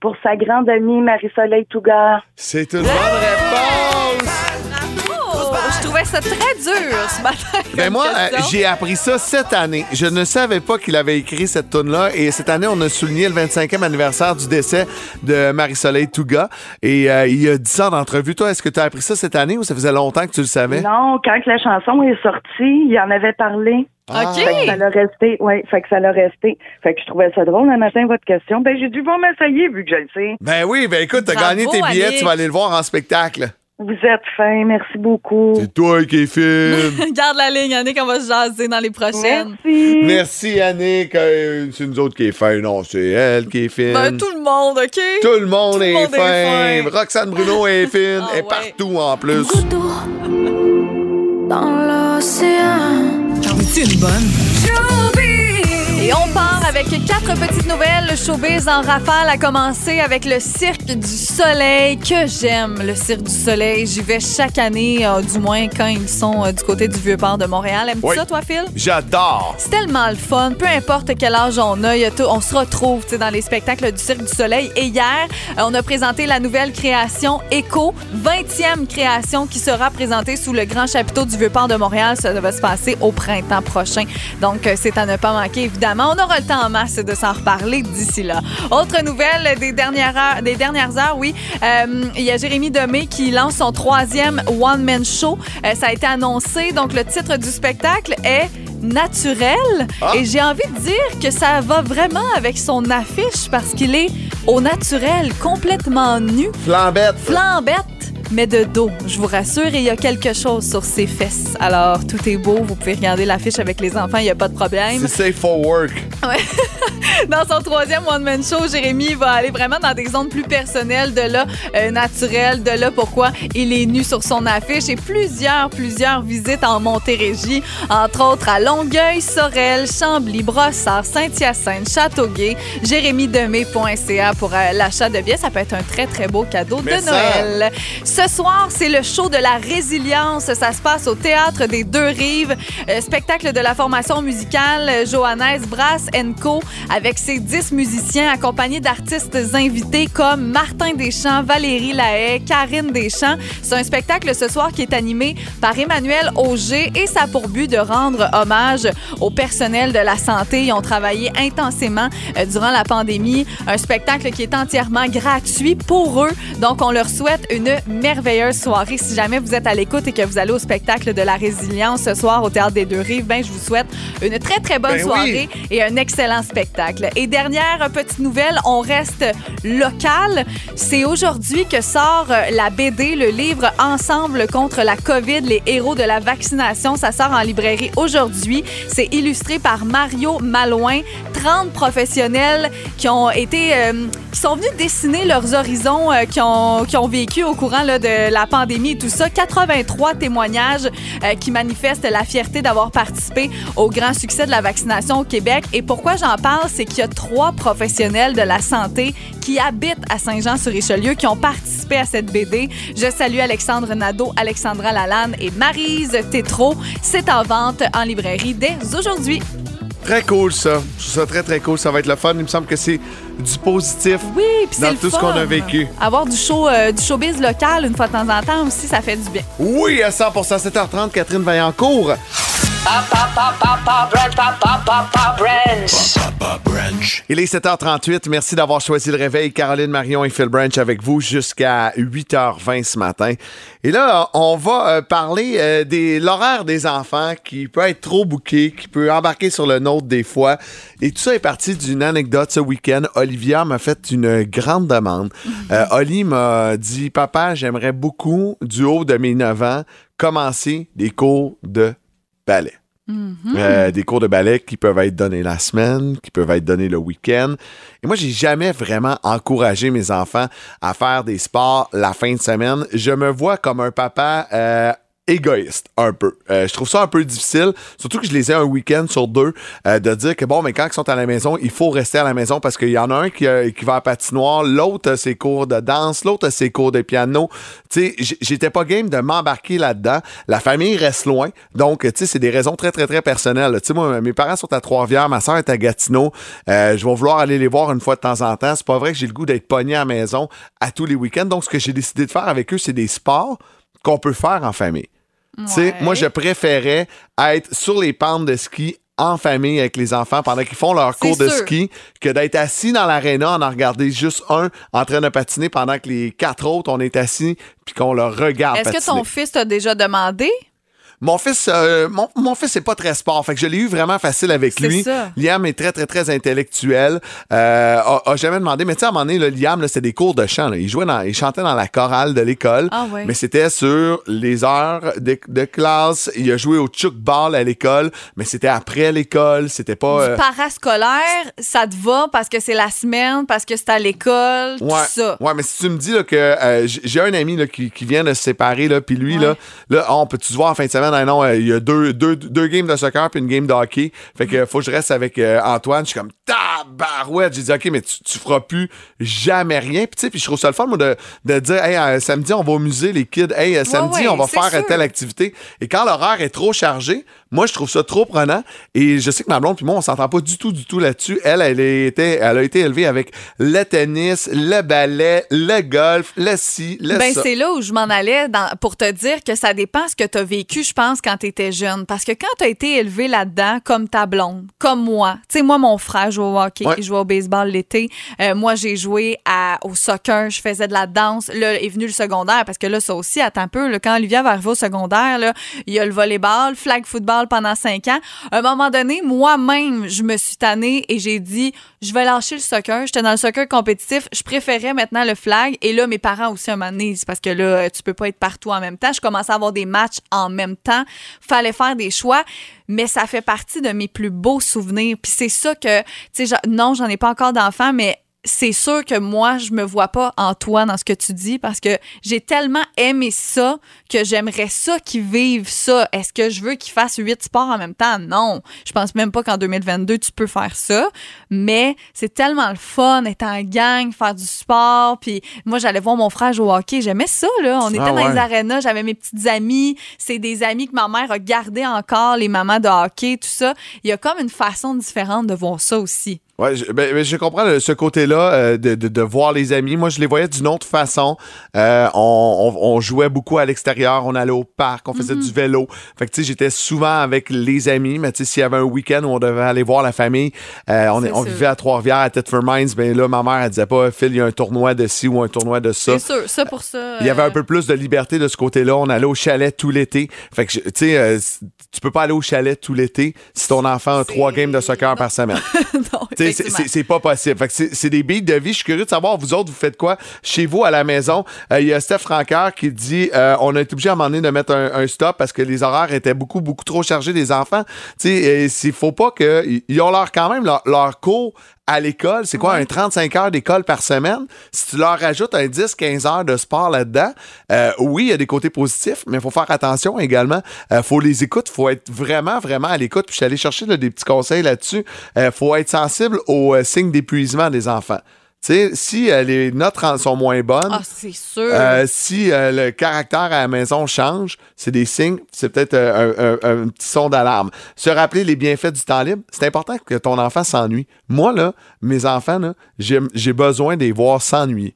Pour sa grande amie Marie-Soleil Tougar. C'est une bonne réponse! Ça très dur ce matin. Ben moi, euh, j'ai appris ça cette année. Je ne savais pas qu'il avait écrit cette tune là et cette année, on a souligné le 25e anniversaire du décès de Marie-Soleil Touga. Et euh, il y a 10 ans d'entrevue. Toi, est-ce que tu as appris ça cette année ou ça faisait longtemps que tu le savais? Non, quand la chanson est sortie, il en avait parlé. OK. Fait que ça l'a resté, oui, fait que ça l'a resté. Fait que je trouvais ça drôle le matin, votre question. Ben, j'ai dû voir m'essayer vu que je le sais. Ben oui, ben écoute, t'as Bravo, gagné tes billets, Annick. tu vas aller le voir en spectacle. Vous êtes fin, merci beaucoup. C'est toi qui es fine. Garde la ligne, Annick, on va se jaser dans les prochaines. Merci. Merci, Annick. Euh, c'est nous autres qui est fin. Non, c'est elle qui est fine. Ben, tout le monde, OK? Tout le monde, Tout le est, monde est fin. fin. Roxane Bruno est fine. Ah ouais. partout en plus. J'en veux-tu une bonne? Et on part avec quatre petites nouvelles. Le showbiz en rafale a commencé avec le Cirque du Soleil, que j'aime, le Cirque du Soleil. J'y vais chaque année, euh, du moins quand ils sont euh, du côté du Vieux-Port de Montréal. Aimes-tu Oui. ça, toi, Phil? J'adore. C'est tellement le fun, peu importe quel âge on a, y a tout- on se retrouve tu sais, dans les spectacles du Cirque du Soleil. Et hier, euh, on a présenté la nouvelle création Echo, 20e création qui sera présentée sous le grand chapiteau du Vieux-Port de Montréal. Ça va se passer au printemps prochain. Donc, c'est à ne pas manquer, évidemment. On aura le temps en masse de s'en reparler d'ici là. Autre nouvelle des dernières heures, des dernières heures oui. Euh, il y a Jérémy Demé qui lance son troisième one-man show. Euh, ça a été annoncé. Donc, le titre du spectacle est naturel. Ah. Et j'ai envie de dire que ça va vraiment avec son affiche parce qu'il est au naturel, complètement nu, Flambette. flambette, mais de dos, je vous rassure. Et il y a quelque chose sur ses fesses. Alors, tout est beau. Vous pouvez regarder l'affiche avec les enfants, il n'y a pas de problème. C'est safe for work. Dans son troisième one-man show, Jérémy va aller vraiment dans des zones plus personnelles, de là euh, naturel, de là pourquoi il est nu sur son affiche et plusieurs, plusieurs visites en Montérégie, entre autres à Longueuil, Sorel, Chambly, Brossard, Saint-Hyacinthe, Châteauguay, jérémydemé.ca pour euh, l'achat de billets. Ça peut être un très, très beau cadeau Mais de ça- Noël. Ce soir, c'est le show de la résilience. Ça se passe au Théâtre des Deux Rives. Euh, spectacle de la formation musicale euh, Johannes Brass Co. avec ses 10 musiciens accompagnés d'artistes invités comme Martin Deschamps, Valérie Lahaye, Karine Deschamps. C'est un spectacle ce soir qui est animé par Emmanuel Auger et ça pour but de rendre hommage au personnel de la santé. Ils ont travaillé intensément euh, durant la pandémie. Un spectacle qui est entièrement gratuit pour eux. Donc, on leur souhaite une merveilleuse soirée. Si jamais vous êtes à l'écoute et que vous allez au spectacle de la résilience ce soir au Théâtre des Deux Rives, ben, je vous souhaite une très, très bonne Ben oui. soirée et un excellent spectacle. Et dernière petite nouvelle, on reste local. C'est aujourd'hui que sort euh, la BD, le livre Ensemble contre la COVID, les héros de la vaccination. Ça sort en librairie aujourd'hui. C'est illustré par Mario Malouin. 30 professionnels qui ont été, euh, qui sont venus dessiner leurs horizons, euh, qui, ont, qui ont vécu au courant là, de la pandémie et tout ça. 83 témoignages euh, qui manifestent la fierté d'avoir participé au grand succès de la vaccination au Québec. Et pourquoi j'en parle, c'est qu'il y a trois professionnels de la santé qui habitent à Saint-Jean-sur-Richelieu qui ont participé à cette BD. Je salue Alexandre Nadeau, Alexandra Lalanne et Marise Tétrault. C'est en vente en librairie dès aujourd'hui. Très cool, ça. Je trouve ça très, très cool. Ça va être le fun. Il me semble que c'est du positif. Oui, Dans le tout ce qu'on a vécu. Avoir du show, euh, du showbiz local une fois de temps en temps aussi, ça fait du bien. Oui, à 100% 7h30, Catherine Vaillancourt. Il est 7h38. Merci d'avoir choisi le réveil. Caroline Marion et Phil Branch avec vous jusqu'à 8h20 ce matin. Et là, on va euh, parler euh, de l'horaire des enfants qui peut être trop bouqué, qui peut embarquer sur le nôtre des fois. Et tout ça est parti d'une anecdote ce week-end. Olivia m'a fait une grande demande. Euh, Oli m'a dit, papa, j'aimerais beaucoup, du haut de mes 9 ans, commencer des cours de ballet. Euh, des cours de ballet qui peuvent être donnés la semaine, qui peuvent être donnés le week-end. Et moi, j'ai jamais vraiment encouragé mes enfants à faire des sports la fin de semaine. Je me vois comme un papa euh, égoïste un peu. Euh, je trouve ça un peu difficile, surtout que je les ai un week-end sur deux, euh, de dire que bon, mais quand ils sont à la maison, il faut rester à la maison parce qu'il y en a un qui, euh, qui va à patinoire, l'autre a ses cours de danse, l'autre a ses cours de piano. Tu sais, j'étais pas game de m'embarquer là-dedans. La famille reste loin, donc tu sais, c'est des raisons très très très personnelles. Tu sais, moi, mes parents sont à Trois-Rivières, ma soeur est à Gatineau. Je vais vouloir aller les voir une fois de temps en temps. C'est pas vrai que j'ai le goût d'être pogné à la maison à tous les week-ends. Donc, ce que j'ai décidé de faire avec eux, c'est des sports qu'on peut faire en famille. Ouais. moi, je préférais être sur les pentes de ski en famille avec les enfants pendant qu'ils font leur cours de sûr. ski que d'être assis dans l'aréna en en regarder juste un en train de patiner pendant que les quatre autres, on est assis puis qu'on leur regarde Est-ce que ton fils t'a déjà demandé? Mon fils, euh, mon, mon fils, c'est pas très sport. Fait que je l'ai eu vraiment facile avec lui. ça. Liam est très, très, très intellectuel. Euh, a, a jamais demandé. Mais tu sais, à un moment donné, là, Liam, c'était des cours de chant. là. Il jouait dans, il chantait dans la chorale de l'école. Ah. Mais c'était sur les heures de, de classe. Il a joué au chuck ball à l'école. Mais c'était après l'école. C'était pas. euh, Du parascolaire, ça te va parce que c'est la semaine, parce que c'est à l'école, tout Ouais, ça? ouais, mais si tu me dis là, que j'ai un ami là, qui, qui vient de se séparer, là, puis lui, Ouais. là, là on peut-tu se voir en fin de semaine? Ah non, euh, il y a deux, deux, deux games de soccer puis une game de hockey. Fait que faut que je reste avec euh, Antoine. Je suis comme tabarouette. J'ai dit, OK, mais tu, tu feras plus jamais rien. Puis tu sais, puis je trouve ça le fun, moi, de, de dire, hey, euh, samedi, on va au musée, les kids. Hey, euh, samedi, ouais, on va faire sûr. telle activité. Et quand l'horaire est trop chargé, moi, je trouve ça trop prenant. Et je sais que ma blonde puis moi, on s'entend pas du tout, du tout là-dessus. Elle, elle, a été, elle a été élevée avec le tennis, le ballet, le golf, le ci, le Ben, c'est là où je m'en allais dans- pour te dire que ça dépend ce que tu as vécu, je pense, quand tu étais jeune. Parce que quand tu as été élevé là-dedans, comme ta blonde, comme moi, tu sais, moi, mon frère jouait au hockey, Ouais. il jouait au baseball l'été. Euh, moi, j'ai joué à- au soccer, je faisais de la danse. Là, est venu le secondaire, parce que là, ça aussi, attends un peu, là, quand Olivia va arriver au secondaire, là, il y a le volleyball, flag football pendant cinq ans. À un moment donné, moi-même, je me suis tannée et j'ai dit, je vais lâcher le soccer. J'étais dans le soccer compétitif. Je préférais maintenant le flag. Et là, mes parents aussi, un moment donné, parce que là, tu peux pas être partout en même temps. Je commençais à avoir des matchs en même temps. Fallait faire des choix. Mais ça fait partie de mes plus beaux souvenirs. Puis c'est ça que, tu sais, non, j'en ai pas encore d'enfants, mais c'est sûr que moi, je me vois pas en toi dans ce que tu dis parce que j'ai tellement aimé ça que j'aimerais ça qu'ils vivent ça. Est-ce que je veux qu'ils fassent huit sports en même temps? Non. Je pense même pas qu'en 2022, tu peux faire ça. Mais c'est tellement le fun, être en gang, faire du sport. Puis moi, j'allais voir mon frère jouer au hockey. J'aimais ça, là. On était dans ouais. les arénas. J'avais mes petites amies. C'est des amis que ma mère a gardé encore, les mamans de hockey, tout ça. Il y a comme une façon différente de voir ça aussi. Ouais, je, ben, ben, je comprends le- ce côté-là euh, de, de, de voir les amis. Moi, je les voyais d'une autre façon. Euh, on, on- on jouait beaucoup à l'extérieur, on allait au parc, on faisait du vélo. Fait que tu sais, j'étais souvent avec les amis. Mais tu sais, s'il y avait un week-end où on devait aller voir la famille, euh, on, est- on vivait à Trois-Rivières, à Thetford Mines. Ben là, ma mère, elle disait pas, Phil, il y a un tournoi de ci ou un tournoi de ça. C'est sûr, ça pour ça. Il y avait euh, un peu plus de liberté de ce côté-là. On allait au chalet tout l'été. Fait que, tu sais, euh, tu peux pas aller au chalet tout l'été si ton enfant a trois games de soccer par semaine. non, c'est- pas possible. C'est des billes de vie. Je suis curieux de savoir, vous autres, vous faites quoi chez vous à la maison? Euh, Il y a Steph Francaire qui dit euh, on a été obligé à un moment donné de mettre un, un stop parce que les horaires étaient beaucoup, beaucoup trop chargés des enfants. Tu sais, il faut pas que. Ils ont leur quand même leur, leur cours à l'école. C'est quoi, un 35 heures d'école par semaine? Si tu leur rajoutes un 10-15 heures de sport là-dedans, euh, oui, il y a des côtés positifs, mais il faut faire attention également. Il faut les écouter, faut être vraiment, vraiment à l'écoute. Puis je suis allé chercher là, des petits conseils là-dessus. Il faut être sensible aux euh, signes d'épuisement des enfants. Tu sais, si euh, les notes sont moins bonnes, Ah, c'est sûr. euh, si euh, le caractère à la maison change, c'est des signes, c'est peut-être un, un- un petit son d'alarme. Se rappeler les bienfaits du temps libre, c'est important que ton enfant s'ennuie. Moi, là, mes enfants, j'ai besoin de les voir s'ennuyer.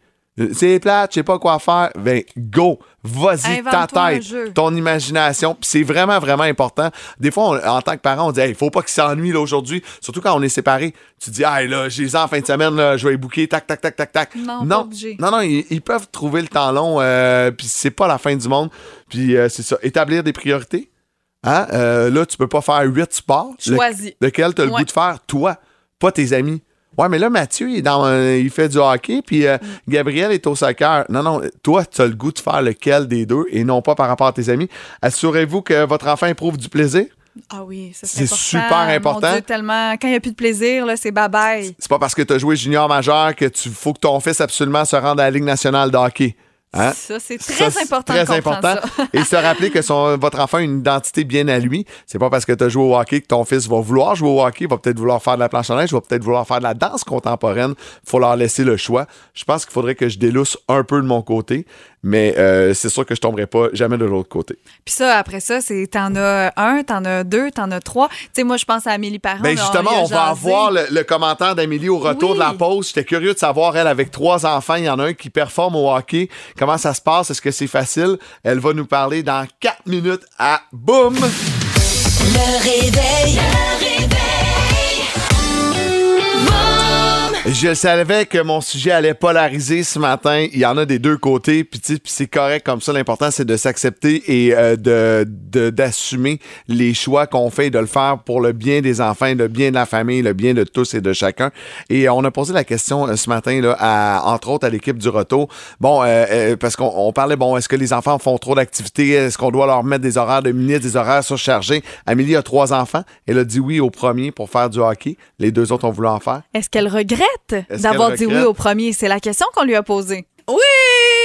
C'est plate, je sais pas quoi faire. Ben, go. Vas-y, ta tête, ton imagination. Puis c'est vraiment, vraiment important. Des fois, on- en tant que parent, on dit, il faut pas qu'ils s'ennuient là, aujourd'hui. Surtout quand on est séparés. Tu dis, là, j'ai les en fin de semaine, là, je vais les booker, tac, tac, tac, tac, tac. Non, non, non, non, ils, ils peuvent trouver le temps long. euh, puis c'est pas la fin du monde. Puis euh, c'est ça. Établir des priorités. Hein? Euh, là, tu peux pas faire huit sports. Le- Choisis. lequel tu as le goût de faire, toi, pas tes amis. Ouais, mais là, Mathieu, il, est dans, euh, il fait du hockey, puis euh, Mm. Gabriel est au soccer. Non, non, toi, tu as le goût de faire lequel des deux et non pas par rapport à tes amis. Assurez-vous que votre enfant éprouve du plaisir. Ah oui, ça, C'est c'est important. super important. Mon Dieu, tellement. Quand il n'y a plus de plaisir, là, c'est bye-bye. C'est pas parce que tu as joué junior majeur que tu faut que ton fils absolument se rende à la Ligue nationale de hockey. Hein? Ça, c'est très important Très de important. ça. Et se rappeler que son, votre enfant a une identité bien à lui. C'est pas parce que tu as joué au hockey que ton fils va vouloir jouer au hockey, va peut-être vouloir faire de la planche à neige, va peut-être vouloir faire de la danse contemporaine. faut leur laisser le choix. Je pense qu'il faudrait que je délousse un peu de mon côté, mais euh, c'est sûr que je tomberai pas jamais de l'autre côté. Puis ça, après ça, c'est t'en as un, t'en as deux, t'en as trois. Tu sais, moi, je pense à Amélie Parent. Ben justement, on va avoir le, le commentaire d'Amélie au retour Oui. de la pause. J'étais curieux de savoir, elle, avec trois enfants, il y en a un qui performe au hockey. Comment ça se passe? Est-ce que c'est facile? Elle va nous parler dans quatre minutes à Boum! Le réveil. Le réveil. Je savais que mon sujet allait polariser ce matin. Il y en a des deux côtés, puis c'est correct comme ça. L'important, c'est de s'accepter et euh, de d'assumer les choix qu'on fait et de le faire pour le bien des enfants, le bien de la famille, le bien de tous et de chacun. Et on a posé la question euh, ce matin, là, à, entre autres à l'équipe du Roto. Bon, euh, euh, parce qu'on on parlait, bon, est-ce que les enfants font trop d'activités? Est-ce qu'on doit leur mettre des horaires de minutes, des horaires surchargés? Amélie a trois enfants. Elle a dit oui au premier pour faire du hockey. Les deux autres ont voulu en faire. Est-ce qu'elle regrette D'avoir dit oui au premier? C'est la question qu'on lui a posée. Oui!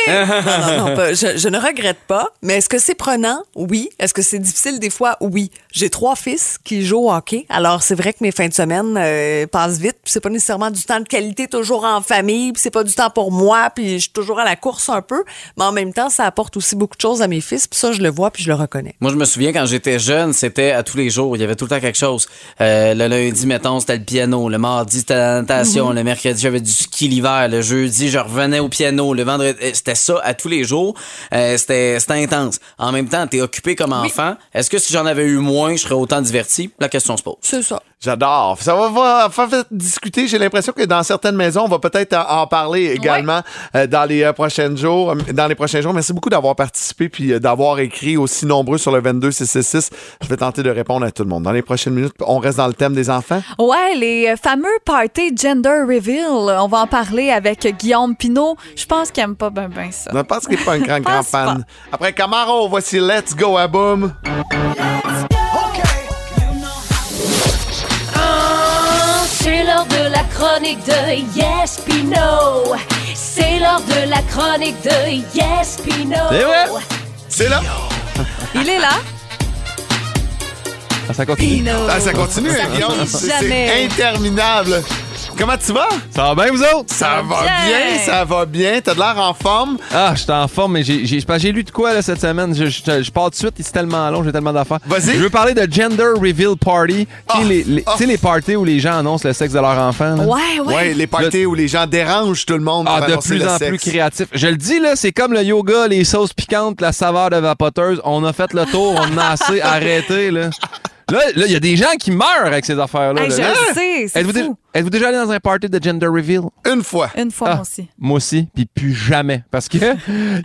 non, non, non, pas- je, je ne regrette pas. Mais est-ce que c'est prenant? Oui. Est-ce que c'est difficile des fois? Oui. J'ai trois fils qui jouent au hockey. Alors, c'est vrai que mes fins de semaine euh, passent vite. Puis c'est pas nécessairement du temps de qualité toujours en famille. Puis c'est pas du temps pour moi. Puis je suis toujours à la course un peu. Mais en même temps, ça apporte aussi beaucoup de choses à mes fils. Puis ça, je le vois puis je le reconnais. Moi, je me souviens quand j'étais jeune, c'était à tous les jours. Il y avait tout le temps quelque chose. Euh, le lundi, mettons, c'était le piano. Le mardi, c'était la natation. Mhm. Le mercredi, j'avais du ski l'hiver. Le jeudi, je revenais au piano. Le vendredi, euh, c'était ça à tous les jours. Euh, c'était c'était intense. En même temps, t'es occupé comme enfant. Est-ce que si j'en avais eu moins, je serais autant diverti? La question se pose. C'est ça. J'adore. Ça va, va faire discuter. J'ai l'impression que dans certaines maisons, on va peut-être en en parler également euh, dans les euh, prochains jours. euh, Dans les prochains jours. Merci beaucoup d'avoir participé puis euh, d'avoir écrit aussi nombreux sur le 22666. Je vais tenter de répondre à tout le monde. Dans les prochaines minutes, on reste dans le thème des enfants. Ouais, les fameux party gender reveal. On va en parler avec Guillaume Pinault. Je pense qu'il aime pas ben ben ça. Je pense qu'il n'est pas un grand, grand Pense pas. fan. Après Camaro, voici Let's Go à Boom. C'est l'heure de la chronique de Yes Pino. C'est l'heure de la chronique de Yes Pino. C'est vrai? C'est là? Il est là. Ah, ça continue. Ah, ça continue, hein, Guillaume. C'est interminable. Comment tu vas? Ça va bien, vous autres? Ça va bien. bien, ça va bien. T'as de l'air en forme? Ah, je suis en forme, mais j'ai lu de quoi là, cette semaine? Je, je, je pars tout de suite, c'est tellement long, j'ai tellement d'affaires. Vas-y. Je veux parler de Gender Reveal Party. Tu sais, Ah, les, les- ah. tu sais, les parties où les gens annoncent le sexe de leur enfant. là? Ouais, ouais. Ouais, les parties où les gens dérangent tout le monde. Ah, de plus le en sexe. plus créatif. Je le dis, là, c'est comme le yoga, les sauces piquantes, la saveur de vapoteuse. On a fait le tour, on a assez arrêté, là. Là, là, il y a des gens qui meurent avec ces affaires-là. Hey, là. je Là, le sais, c'est Êtes-vous fou. déjà, êtes-vous déjà allé dans un party de gender reveal? Une fois. Une fois, Ah. moi aussi. Moi aussi, puis plus jamais. Parce que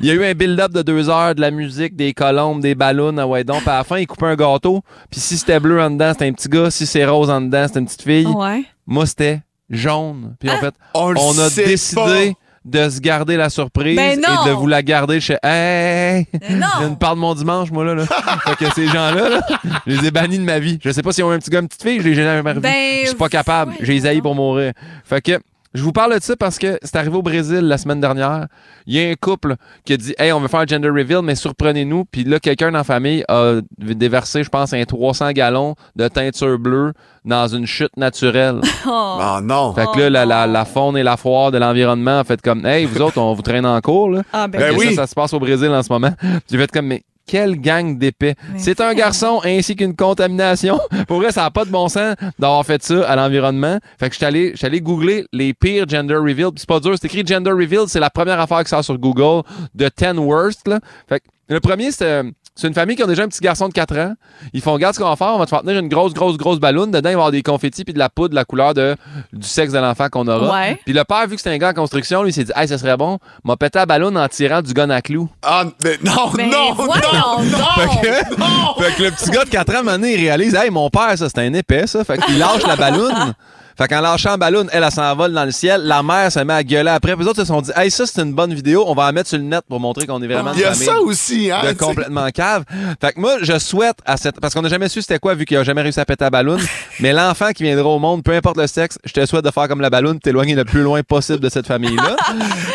il y a eu un build-up de deux heures, de la musique, des colombes, des ballons, ah ouais donc. Puis à la fin, ils coupaient un gâteau. Puis si c'était bleu en dedans, c'était un petit gars. Si c'est rose en dedans, c'était une petite fille. Ouais. Moi, c'était jaune. Puis en fait, On le on a sait décidé de se garder la surprise Ben et de vous la garder chez Hey! Mais non! Je ne parle de mon dimanche, moi, là. là. fait que ces gens-là, là, je les ai bannis de ma vie. Je sais pas s'ils ont un petit gars, une petite fille, je les ai jamais. Ben, je suis pas capable. J'ai les haïs pour mourir. Fait que, je vous parle de ça parce que c'est arrivé au Brésil la semaine dernière. Il y a un couple qui a dit Hey, on veut faire un gender reveal, mais surprenez-nous. Puis là, quelqu'un dans la famille a déversé, je pense, un 300 gallons de teinture bleue dans une chute naturelle. Oh. Ah non. Fait que là, la, la, la faune et la foire de l'environnement a fait comme Hey, vous autres, on vous traîne en cours. Là. Ah, ben, Ben oui. Ça, ça se passe au Brésil en ce moment. J'ai fait comme Mais Quelle gang d'épais. C'est un garçon ainsi qu'une contamination. Pour vrai, ça n'a pas de bon sens d'avoir fait ça à l'environnement. Fait que je suis allé, allé googler les pires gender reveals. Puis C'est pas dur, c'est écrit gender reveal, c'est la première affaire qui sort sur Google de 10 worst. Là. Fait que le premier, c'est euh, c'est une famille qui a déjà un petit garçon de 4 ans. Ils font, regarde ce qu'on va faire, on va te faire tenir une grosse, grosse, grosse ballonne. Dedans, il va y avoir des confettis puis de la poudre de la couleur de, du sexe de l'enfant qu'on aura. Ouais. Puis le père, vu que c'était un gars en construction, lui, il s'est dit, hey, ça serait bon, m'a pété la ballonne en tirant du gun à clous. Ah, mais non, Mais non, non, donc. non, Fait que, fait que le petit gars de 4 ans, maintenant, il réalise, hey, mon père, ça, c'est un épais, ça. Fait qu'il lâche la balloune. Fait qu'en lâchant la balloune, elle, elle s'envole dans le ciel. La mère se met à gueuler après. Puis les autres se sont dit, hey, ça, c'est une bonne vidéo. On va la mettre sur le net pour montrer qu'on est vraiment Il y a ça aussi, hein. de complètement cave. Fait que moi, je souhaite à cette. Parce qu'on n'a jamais su c'était quoi, vu qu'il a jamais réussi à péter la balloune. mais l'enfant qui viendra au monde, peu importe le sexe, je te souhaite de faire comme la balloune, t'éloigner le plus loin possible de cette famille-là.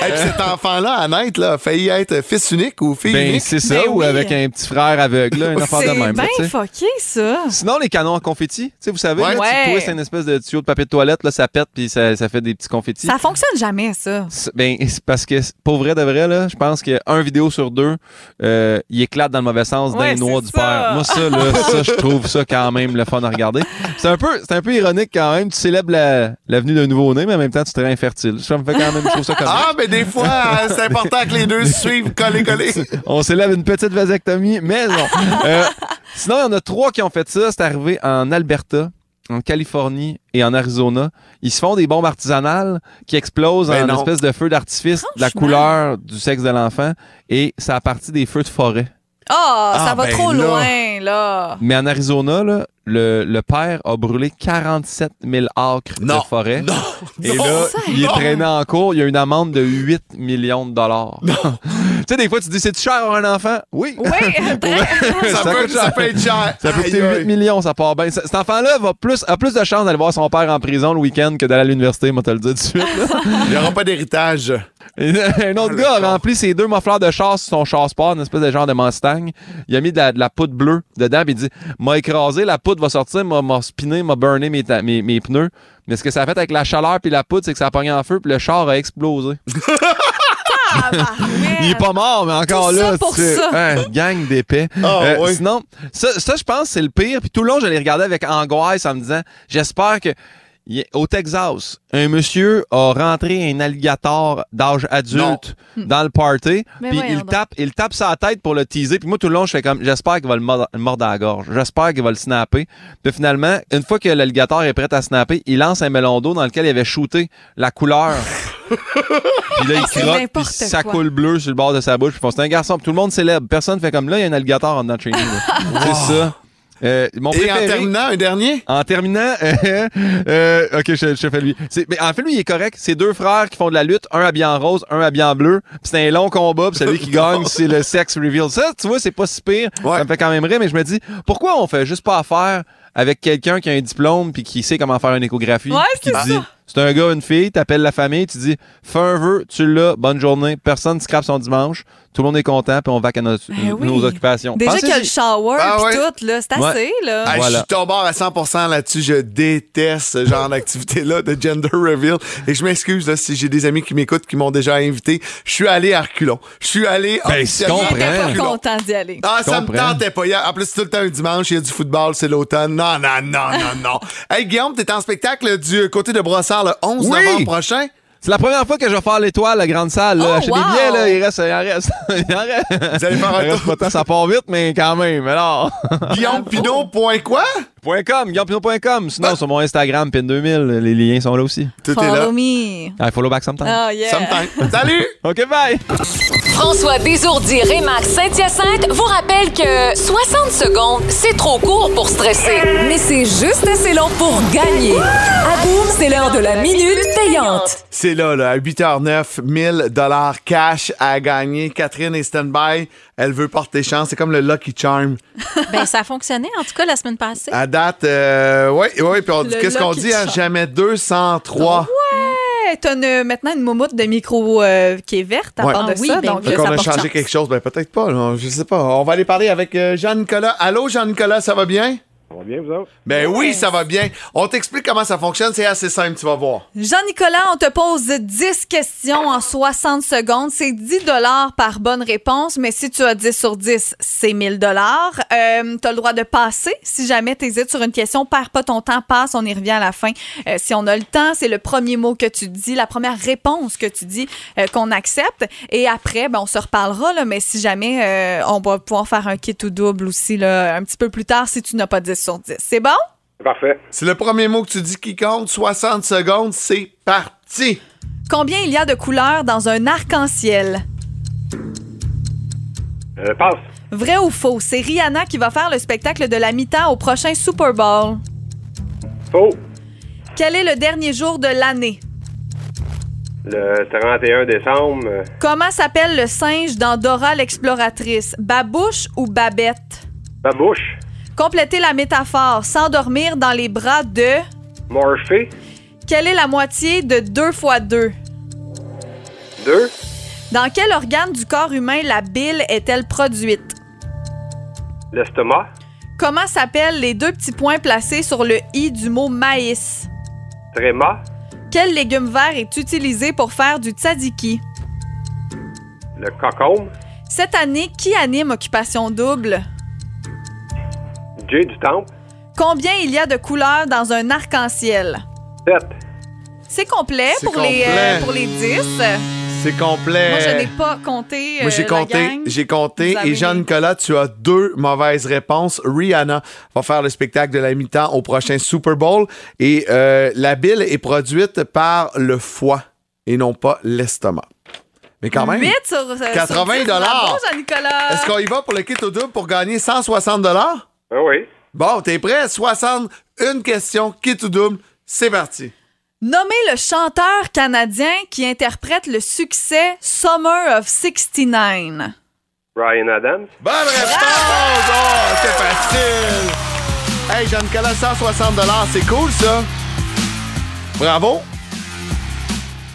Hey, puis cet enfant-là, à naître, là, a failli être fils unique ou fille ben, unique. c'est ça, Ben ou oui. avec un petit frère aveugle, là, une affaire de C'est même. là, tu bien fucké, ça. Sinon, les canons en confetti, tu sais, vous savez, Ouais. là, Ouais. tu twists une espèce de tuyau de papier de là, ça pète puis ça, ça fait des petits confettis. Ça fonctionne jamais, ça. C'est- Ben, c'est parce que pour vrai de vrai, là, je pense qu'un vidéo sur deux, euh, il éclate dans le mauvais sens Ouais, d'un noix c'est du ça. père. Moi, ça, là, ça, je trouve ça quand même le fun à regarder. C'est un peu, c'est un peu ironique quand même. Tu célèbres la, la venue d'un nouveau-né, mais en même temps, tu te rends infertile. Ça me fait quand même, je trouve ça comme Ah, mais des fois, euh, c'est important que les deux se suivent collés, collés. On célèbre une petite vasectomie, mais non. Euh, sinon, il y en a trois qui ont fait ça. C'est arrivé en Alberta, en Californie et en Arizona. Ils se font des bombes artisanales qui explosent Ben en non. espèce de feu d'artifice de la couleur du sexe de l'enfant et ça a parti des feux de forêt. Oh, ça Ah, va ben trop là. loin, là. Mais en Arizona, là, le, le père a brûlé 47 000 acres Non. de forêt. Non. Et non. là, il est traîné en cours. Il y a une amende de 8 millions de dollars. Tu sais, des fois, tu dis, c'est-tu cher avoir un enfant? Oui. Oui, très. Ça, peut, coûte ça peut être cher. Ça peut coûter 8 aïe. millions, ça part bien. Ça- Cet enfant-là va plus, a plus de chances d'aller voir son père en prison le week-end que d'aller à l'université, moi te le dire tout de suite. Il n'y aura pas d'héritage. Un autre gars a rempli ses deux muffleurs de char sur son char sport, une espèce de genre de Mustang. Il a mis de la, de la poudre bleue dedans, puis il dit M'a écrasé, la poudre va sortir, m'a spiné, m'a burné mes, ta- mes, mes pneus. Mais ce que ça a fait avec la chaleur puis la poudre, c'est que ça a pogné en feu, puis le char a explosé. Il est pas mort, mais encore Tout là, ça pour c'est ça. un gang d'épais. Ah, Euh. Sinon, ça, ça, je pense, c'est le pire. Puis tout le long, je l'ai regardé avec angoisse en me disant, j'espère que au Texas, un monsieur a rentré un alligator d'âge adulte dans le party, puis il donc. tape, il tape sa tête pour le teaser. Puis moi, tout le long, je fais comme, j'espère qu'il va le mordre, le mordre à la gorge. J'espère qu'il va le snapper. Puis finalement, une fois que l'alligator est prêt à snapper, il lance un melon d'eau dans lequel il avait shooté la couleur. Puis là, il C'est croque, puis ça quoi. coule bleu sur le bord de sa bouche. Puis c'est un garçon. Puis tout le monde célèbre. Personne fait comme là, il y a un alligator en notre training. là. C'est ça. Euh, mon Et en terminant, un dernier? en terminant, euh, euh, ok, je, je fais lui. C'est- Mais en fait, lui, il est correct. C'est deux frères qui font de la lutte, un habillé en rose, un habillé en bleu. Puis c'est un long combat, puis celui qui gagne, c'est le sex reveal. Ça, tu vois, c'est pas si pire. Ouais. Ça me fait quand même rire, mais je me dis, pourquoi on fait juste pas affaire avec quelqu'un qui a un diplôme puis qui sait comment faire une échographie? Ouais, c'est ça. c'est un gars, une fille, t'appelles la famille, tu dis, fais un vœu, tu l'as, bonne journée, personne ne scrape son dimanche, tout le monde est content, puis on va à nos, Ben oui. nos occupations. Déjà qu'il y a le shower puis ouais. tout, là, c'est Ouais. assez, là. Ah, Voilà. Je suis tombé à 100% là-dessus. Je déteste ce genre d'activité-là de gender reveal. Et je m'excuse là, si j'ai des amis qui m'écoutent qui m'ont déjà invité. Je suis allé à reculons. Je suis allé Ben, je comprends. pas content d'y aller. Ah, ça me tentait pas. Il y a- En plus, c'est tout le temps un dimanche, il y a du football, c'est l'automne. Non, non, non, non, non. Hey, Guillaume, t'es en spectacle du côté de Brossard le 11 Oui. novembre prochain. C'est la première fois que je vais faire l'étoile, la grande salle. Là. Oh, Achetez wow. des billets, là, il reste, il en reste. il en reste. Vous allez faire un tour. pas tant, ça part vite, mais quand même. Alors, GuillaumePinot.quoi? point .com, guillaumepinot.com. Sinon, sur mon Instagram, PIN2000, les liens sont là aussi. Tout est là. Follow me. I follow back sometime. Oh, yeah. Sometime. Salut! OK, bye! François Désourdi Rémax Saint-Hyacinthe vous rappelle que 60 secondes, c'est trop court pour stresser. Mais c'est juste assez long pour gagner. À boum, c'est l'heure de la minute payante. C'est là, là, à 8h09, 1000 dollars cash à gagner. Catherine est stand-by. Elle veut porter chance. C'est comme le Lucky Charm. Ben, ça a fonctionné, en tout cas, la semaine passée. À date, euh, oui, oui. Puis on dit, Le qu'est-ce qu'on dit? Hein? Jamais 203. Ouais, t'as une- maintenant une moumoute de micro euh, qui est verte à Ouais. part de Ah oui, ça. ben donc, oui. Fait euh, qu'on ça a porte changé chance. quelque chose. Ben, peut-être pas. là. Je sais pas. On va aller parler avec euh, Jean-Nicolas. Allô, Jean-Nicolas, ça va bien? Ça va bien, vous autres? Ben oui, ça va bien. On t'explique comment ça fonctionne, c'est assez simple, tu vas voir. Jean-Nicolas, on te pose 10 questions en 60 secondes. C'est 10 par bonne réponse, mais si tu as 10 sur 10, c'est 1000 dollars. Euh, tu as le droit de passer. Si jamais tu hésites sur une question, perds pas ton temps, passe, on y revient à la fin. Euh, si on a le temps, c'est le premier mot que tu dis, la première réponse que tu dis euh, qu'on accepte. Et après, ben, on se reparlera, là, mais si jamais euh, on va pouvoir faire un kit ou double aussi là, un petit peu plus tard si tu n'as pas 10 sur 10. C'est bon? Parfait. C'est le premier mot que tu dis qui compte. 60 secondes, c'est parti. Combien il y a de couleurs dans un arc-en-ciel? Euh, passe. Vrai ou faux? C'est Rihanna qui va faire le spectacle de la mi-temps au prochain Super Bowl. Faux. Quel est le dernier jour de l'année? Le 31 décembre. Comment s'appelle le singe dans Dora l'exploratrice? Babouche ou Babette? Babouche. Complétez la métaphore. S'endormir dans les bras de... Morphée. Quelle est la moitié de 2 fois 2? Deux. Dans quel organe du corps humain la bile est-elle produite? L'estomac. Comment s'appellent les deux petits points placés sur le i du mot maïs? Tréma. Quel légume vert est utilisé pour faire du tzatziki? Le cocombe. Cette année, qui anime Occupation Double? Du temple. Combien il y a de couleurs dans un arc-en-ciel? Sept. C'est complet, pour, Les, euh, pour les 10. C'est complet. Moi, je n'ai pas compté. Moi, j'ai euh, la compté, j'ai compté. Avez Et Jean-Nicolas, tu as deux mauvaises réponses. Rihanna va faire le spectacle de la mi-temps au prochain Super Bowl. Et euh, la bile est produite par le foie et non pas l'estomac. Mais quand même. 8 sur, euh, sur 80 10. Bravo, Jean-Nicolas. Est-ce qu'on y va pour le kit au double pour gagner 160 dollars? Ah oui. Bon, t'es prêt? 60, une question, kit au double. C'est parti. Nommez le chanteur canadien qui interprète le succès Summer of 69. Ryan Adams. Bonne réponse! Oh, c'est facile! Hey, Jean-Nicolas, 160 c'est cool, ça! Bravo!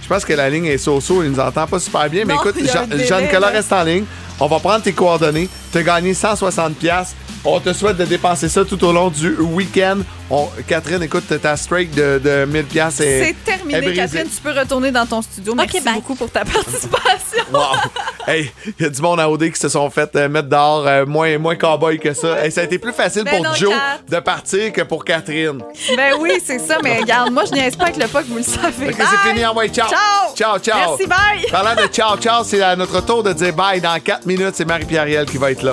Je pense que la ligne est so-so, il nous entend pas super bien, mais Non, écoute, il y a Jean- un délai, Jean-Nicolas là. reste en ligne. On va prendre tes coordonnées. Tu as gagné 160 pièces. On te souhaite de dépenser ça tout au long du week-end. On- Catherine, écoute, ta streak de, de 1000 pièces est C'est terminé. Catherine. Tu peux retourner dans ton studio. Merci beaucoup pour ta participation. Wow! hey, il y a du monde à OD qui se sont fait euh, mettre dehors euh, moins, moins cowboy que ça. Hey, ça a été plus facile Ben pour non, Joe Kat. de partir que pour Catherine. Ben oui, c'est ça, mais regarde, moi, je niaise pas avec le pas que vous le savez. Ok, c'est fini, envoyez ciao! Ciao! Ciao, ciao! Merci, bye! Parlant de ciao, ciao, c'est à notre tour de dire bye dans 4 minutes. C'est Marie-Pierre qui va être là.